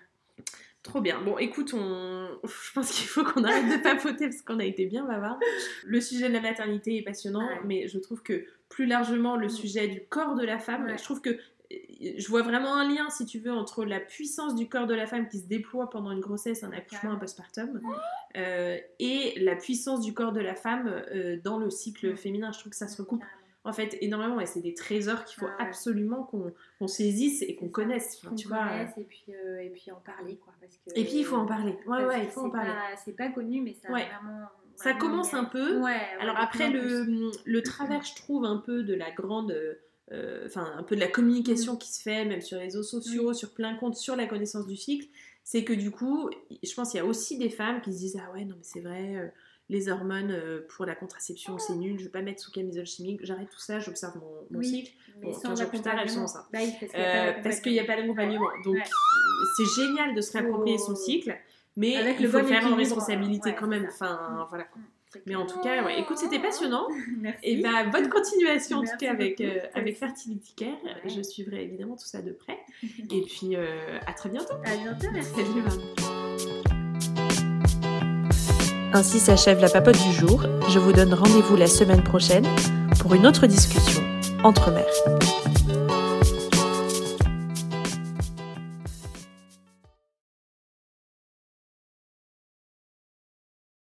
Trop bien. Bon, écoute, on... [LAUGHS] je pense qu'il faut qu'on arrête de papoter parce qu'on a été bien bavard. Le sujet de la maternité est passionnant, Ouais. mais je trouve que plus largement le Mm. sujet du corps de la femme, Ouais. je trouve que je vois vraiment un lien, si tu veux, entre la puissance du corps de la femme qui se déploie pendant une grossesse, un accouchement, un postpartum, euh, et la puissance du corps de la femme euh, dans le cycle féminin. Je trouve que ça se recoupe en fait énormément et c'est des trésors qu'il faut ah absolument qu'on saisisse et qu'on connaisse tu vois et puis euh, et puis en parler quoi parce que, et puis il faut en parler. Ouais ouais il faut en parler. c'est pas connu mais ça vraiment, ça commence un peu. Alors après le, le travers je trouve un peu de la grande euh, enfin un peu de la communication mm. qui se fait, même sur les réseaux sociaux, sur plein compte, sur la connaissance du cycle, c'est que du coup, je pense qu'il y a aussi des femmes qui se disent ah ouais non mais c'est vrai, euh, les hormones euh, pour la contraception c'est nul, je vais pas mettre sous camisole chimique, j'arrête tout ça, j'observe mon, cycle. Bon, sans jours plus tard elles sont ça. Bah parce qu'il n'y a pas d'accompagnement. Donc c'est génial de se réapproprier son cycle, mais il faut le faire en responsabilité quand même. Enfin voilà. Mais en tout cas, ouais, écoute, c'était passionnant. [LAUGHS] Merci. Et bah, bonne continuation en tout cas avec, euh, avec Fertility Care. Je suivrai évidemment tout ça de près. [LAUGHS] Et puis euh, à très bientôt. À bientôt, merci. Ainsi s'achève la papote du jour. Je vous donne rendez-vous la semaine prochaine pour une autre discussion entre mères.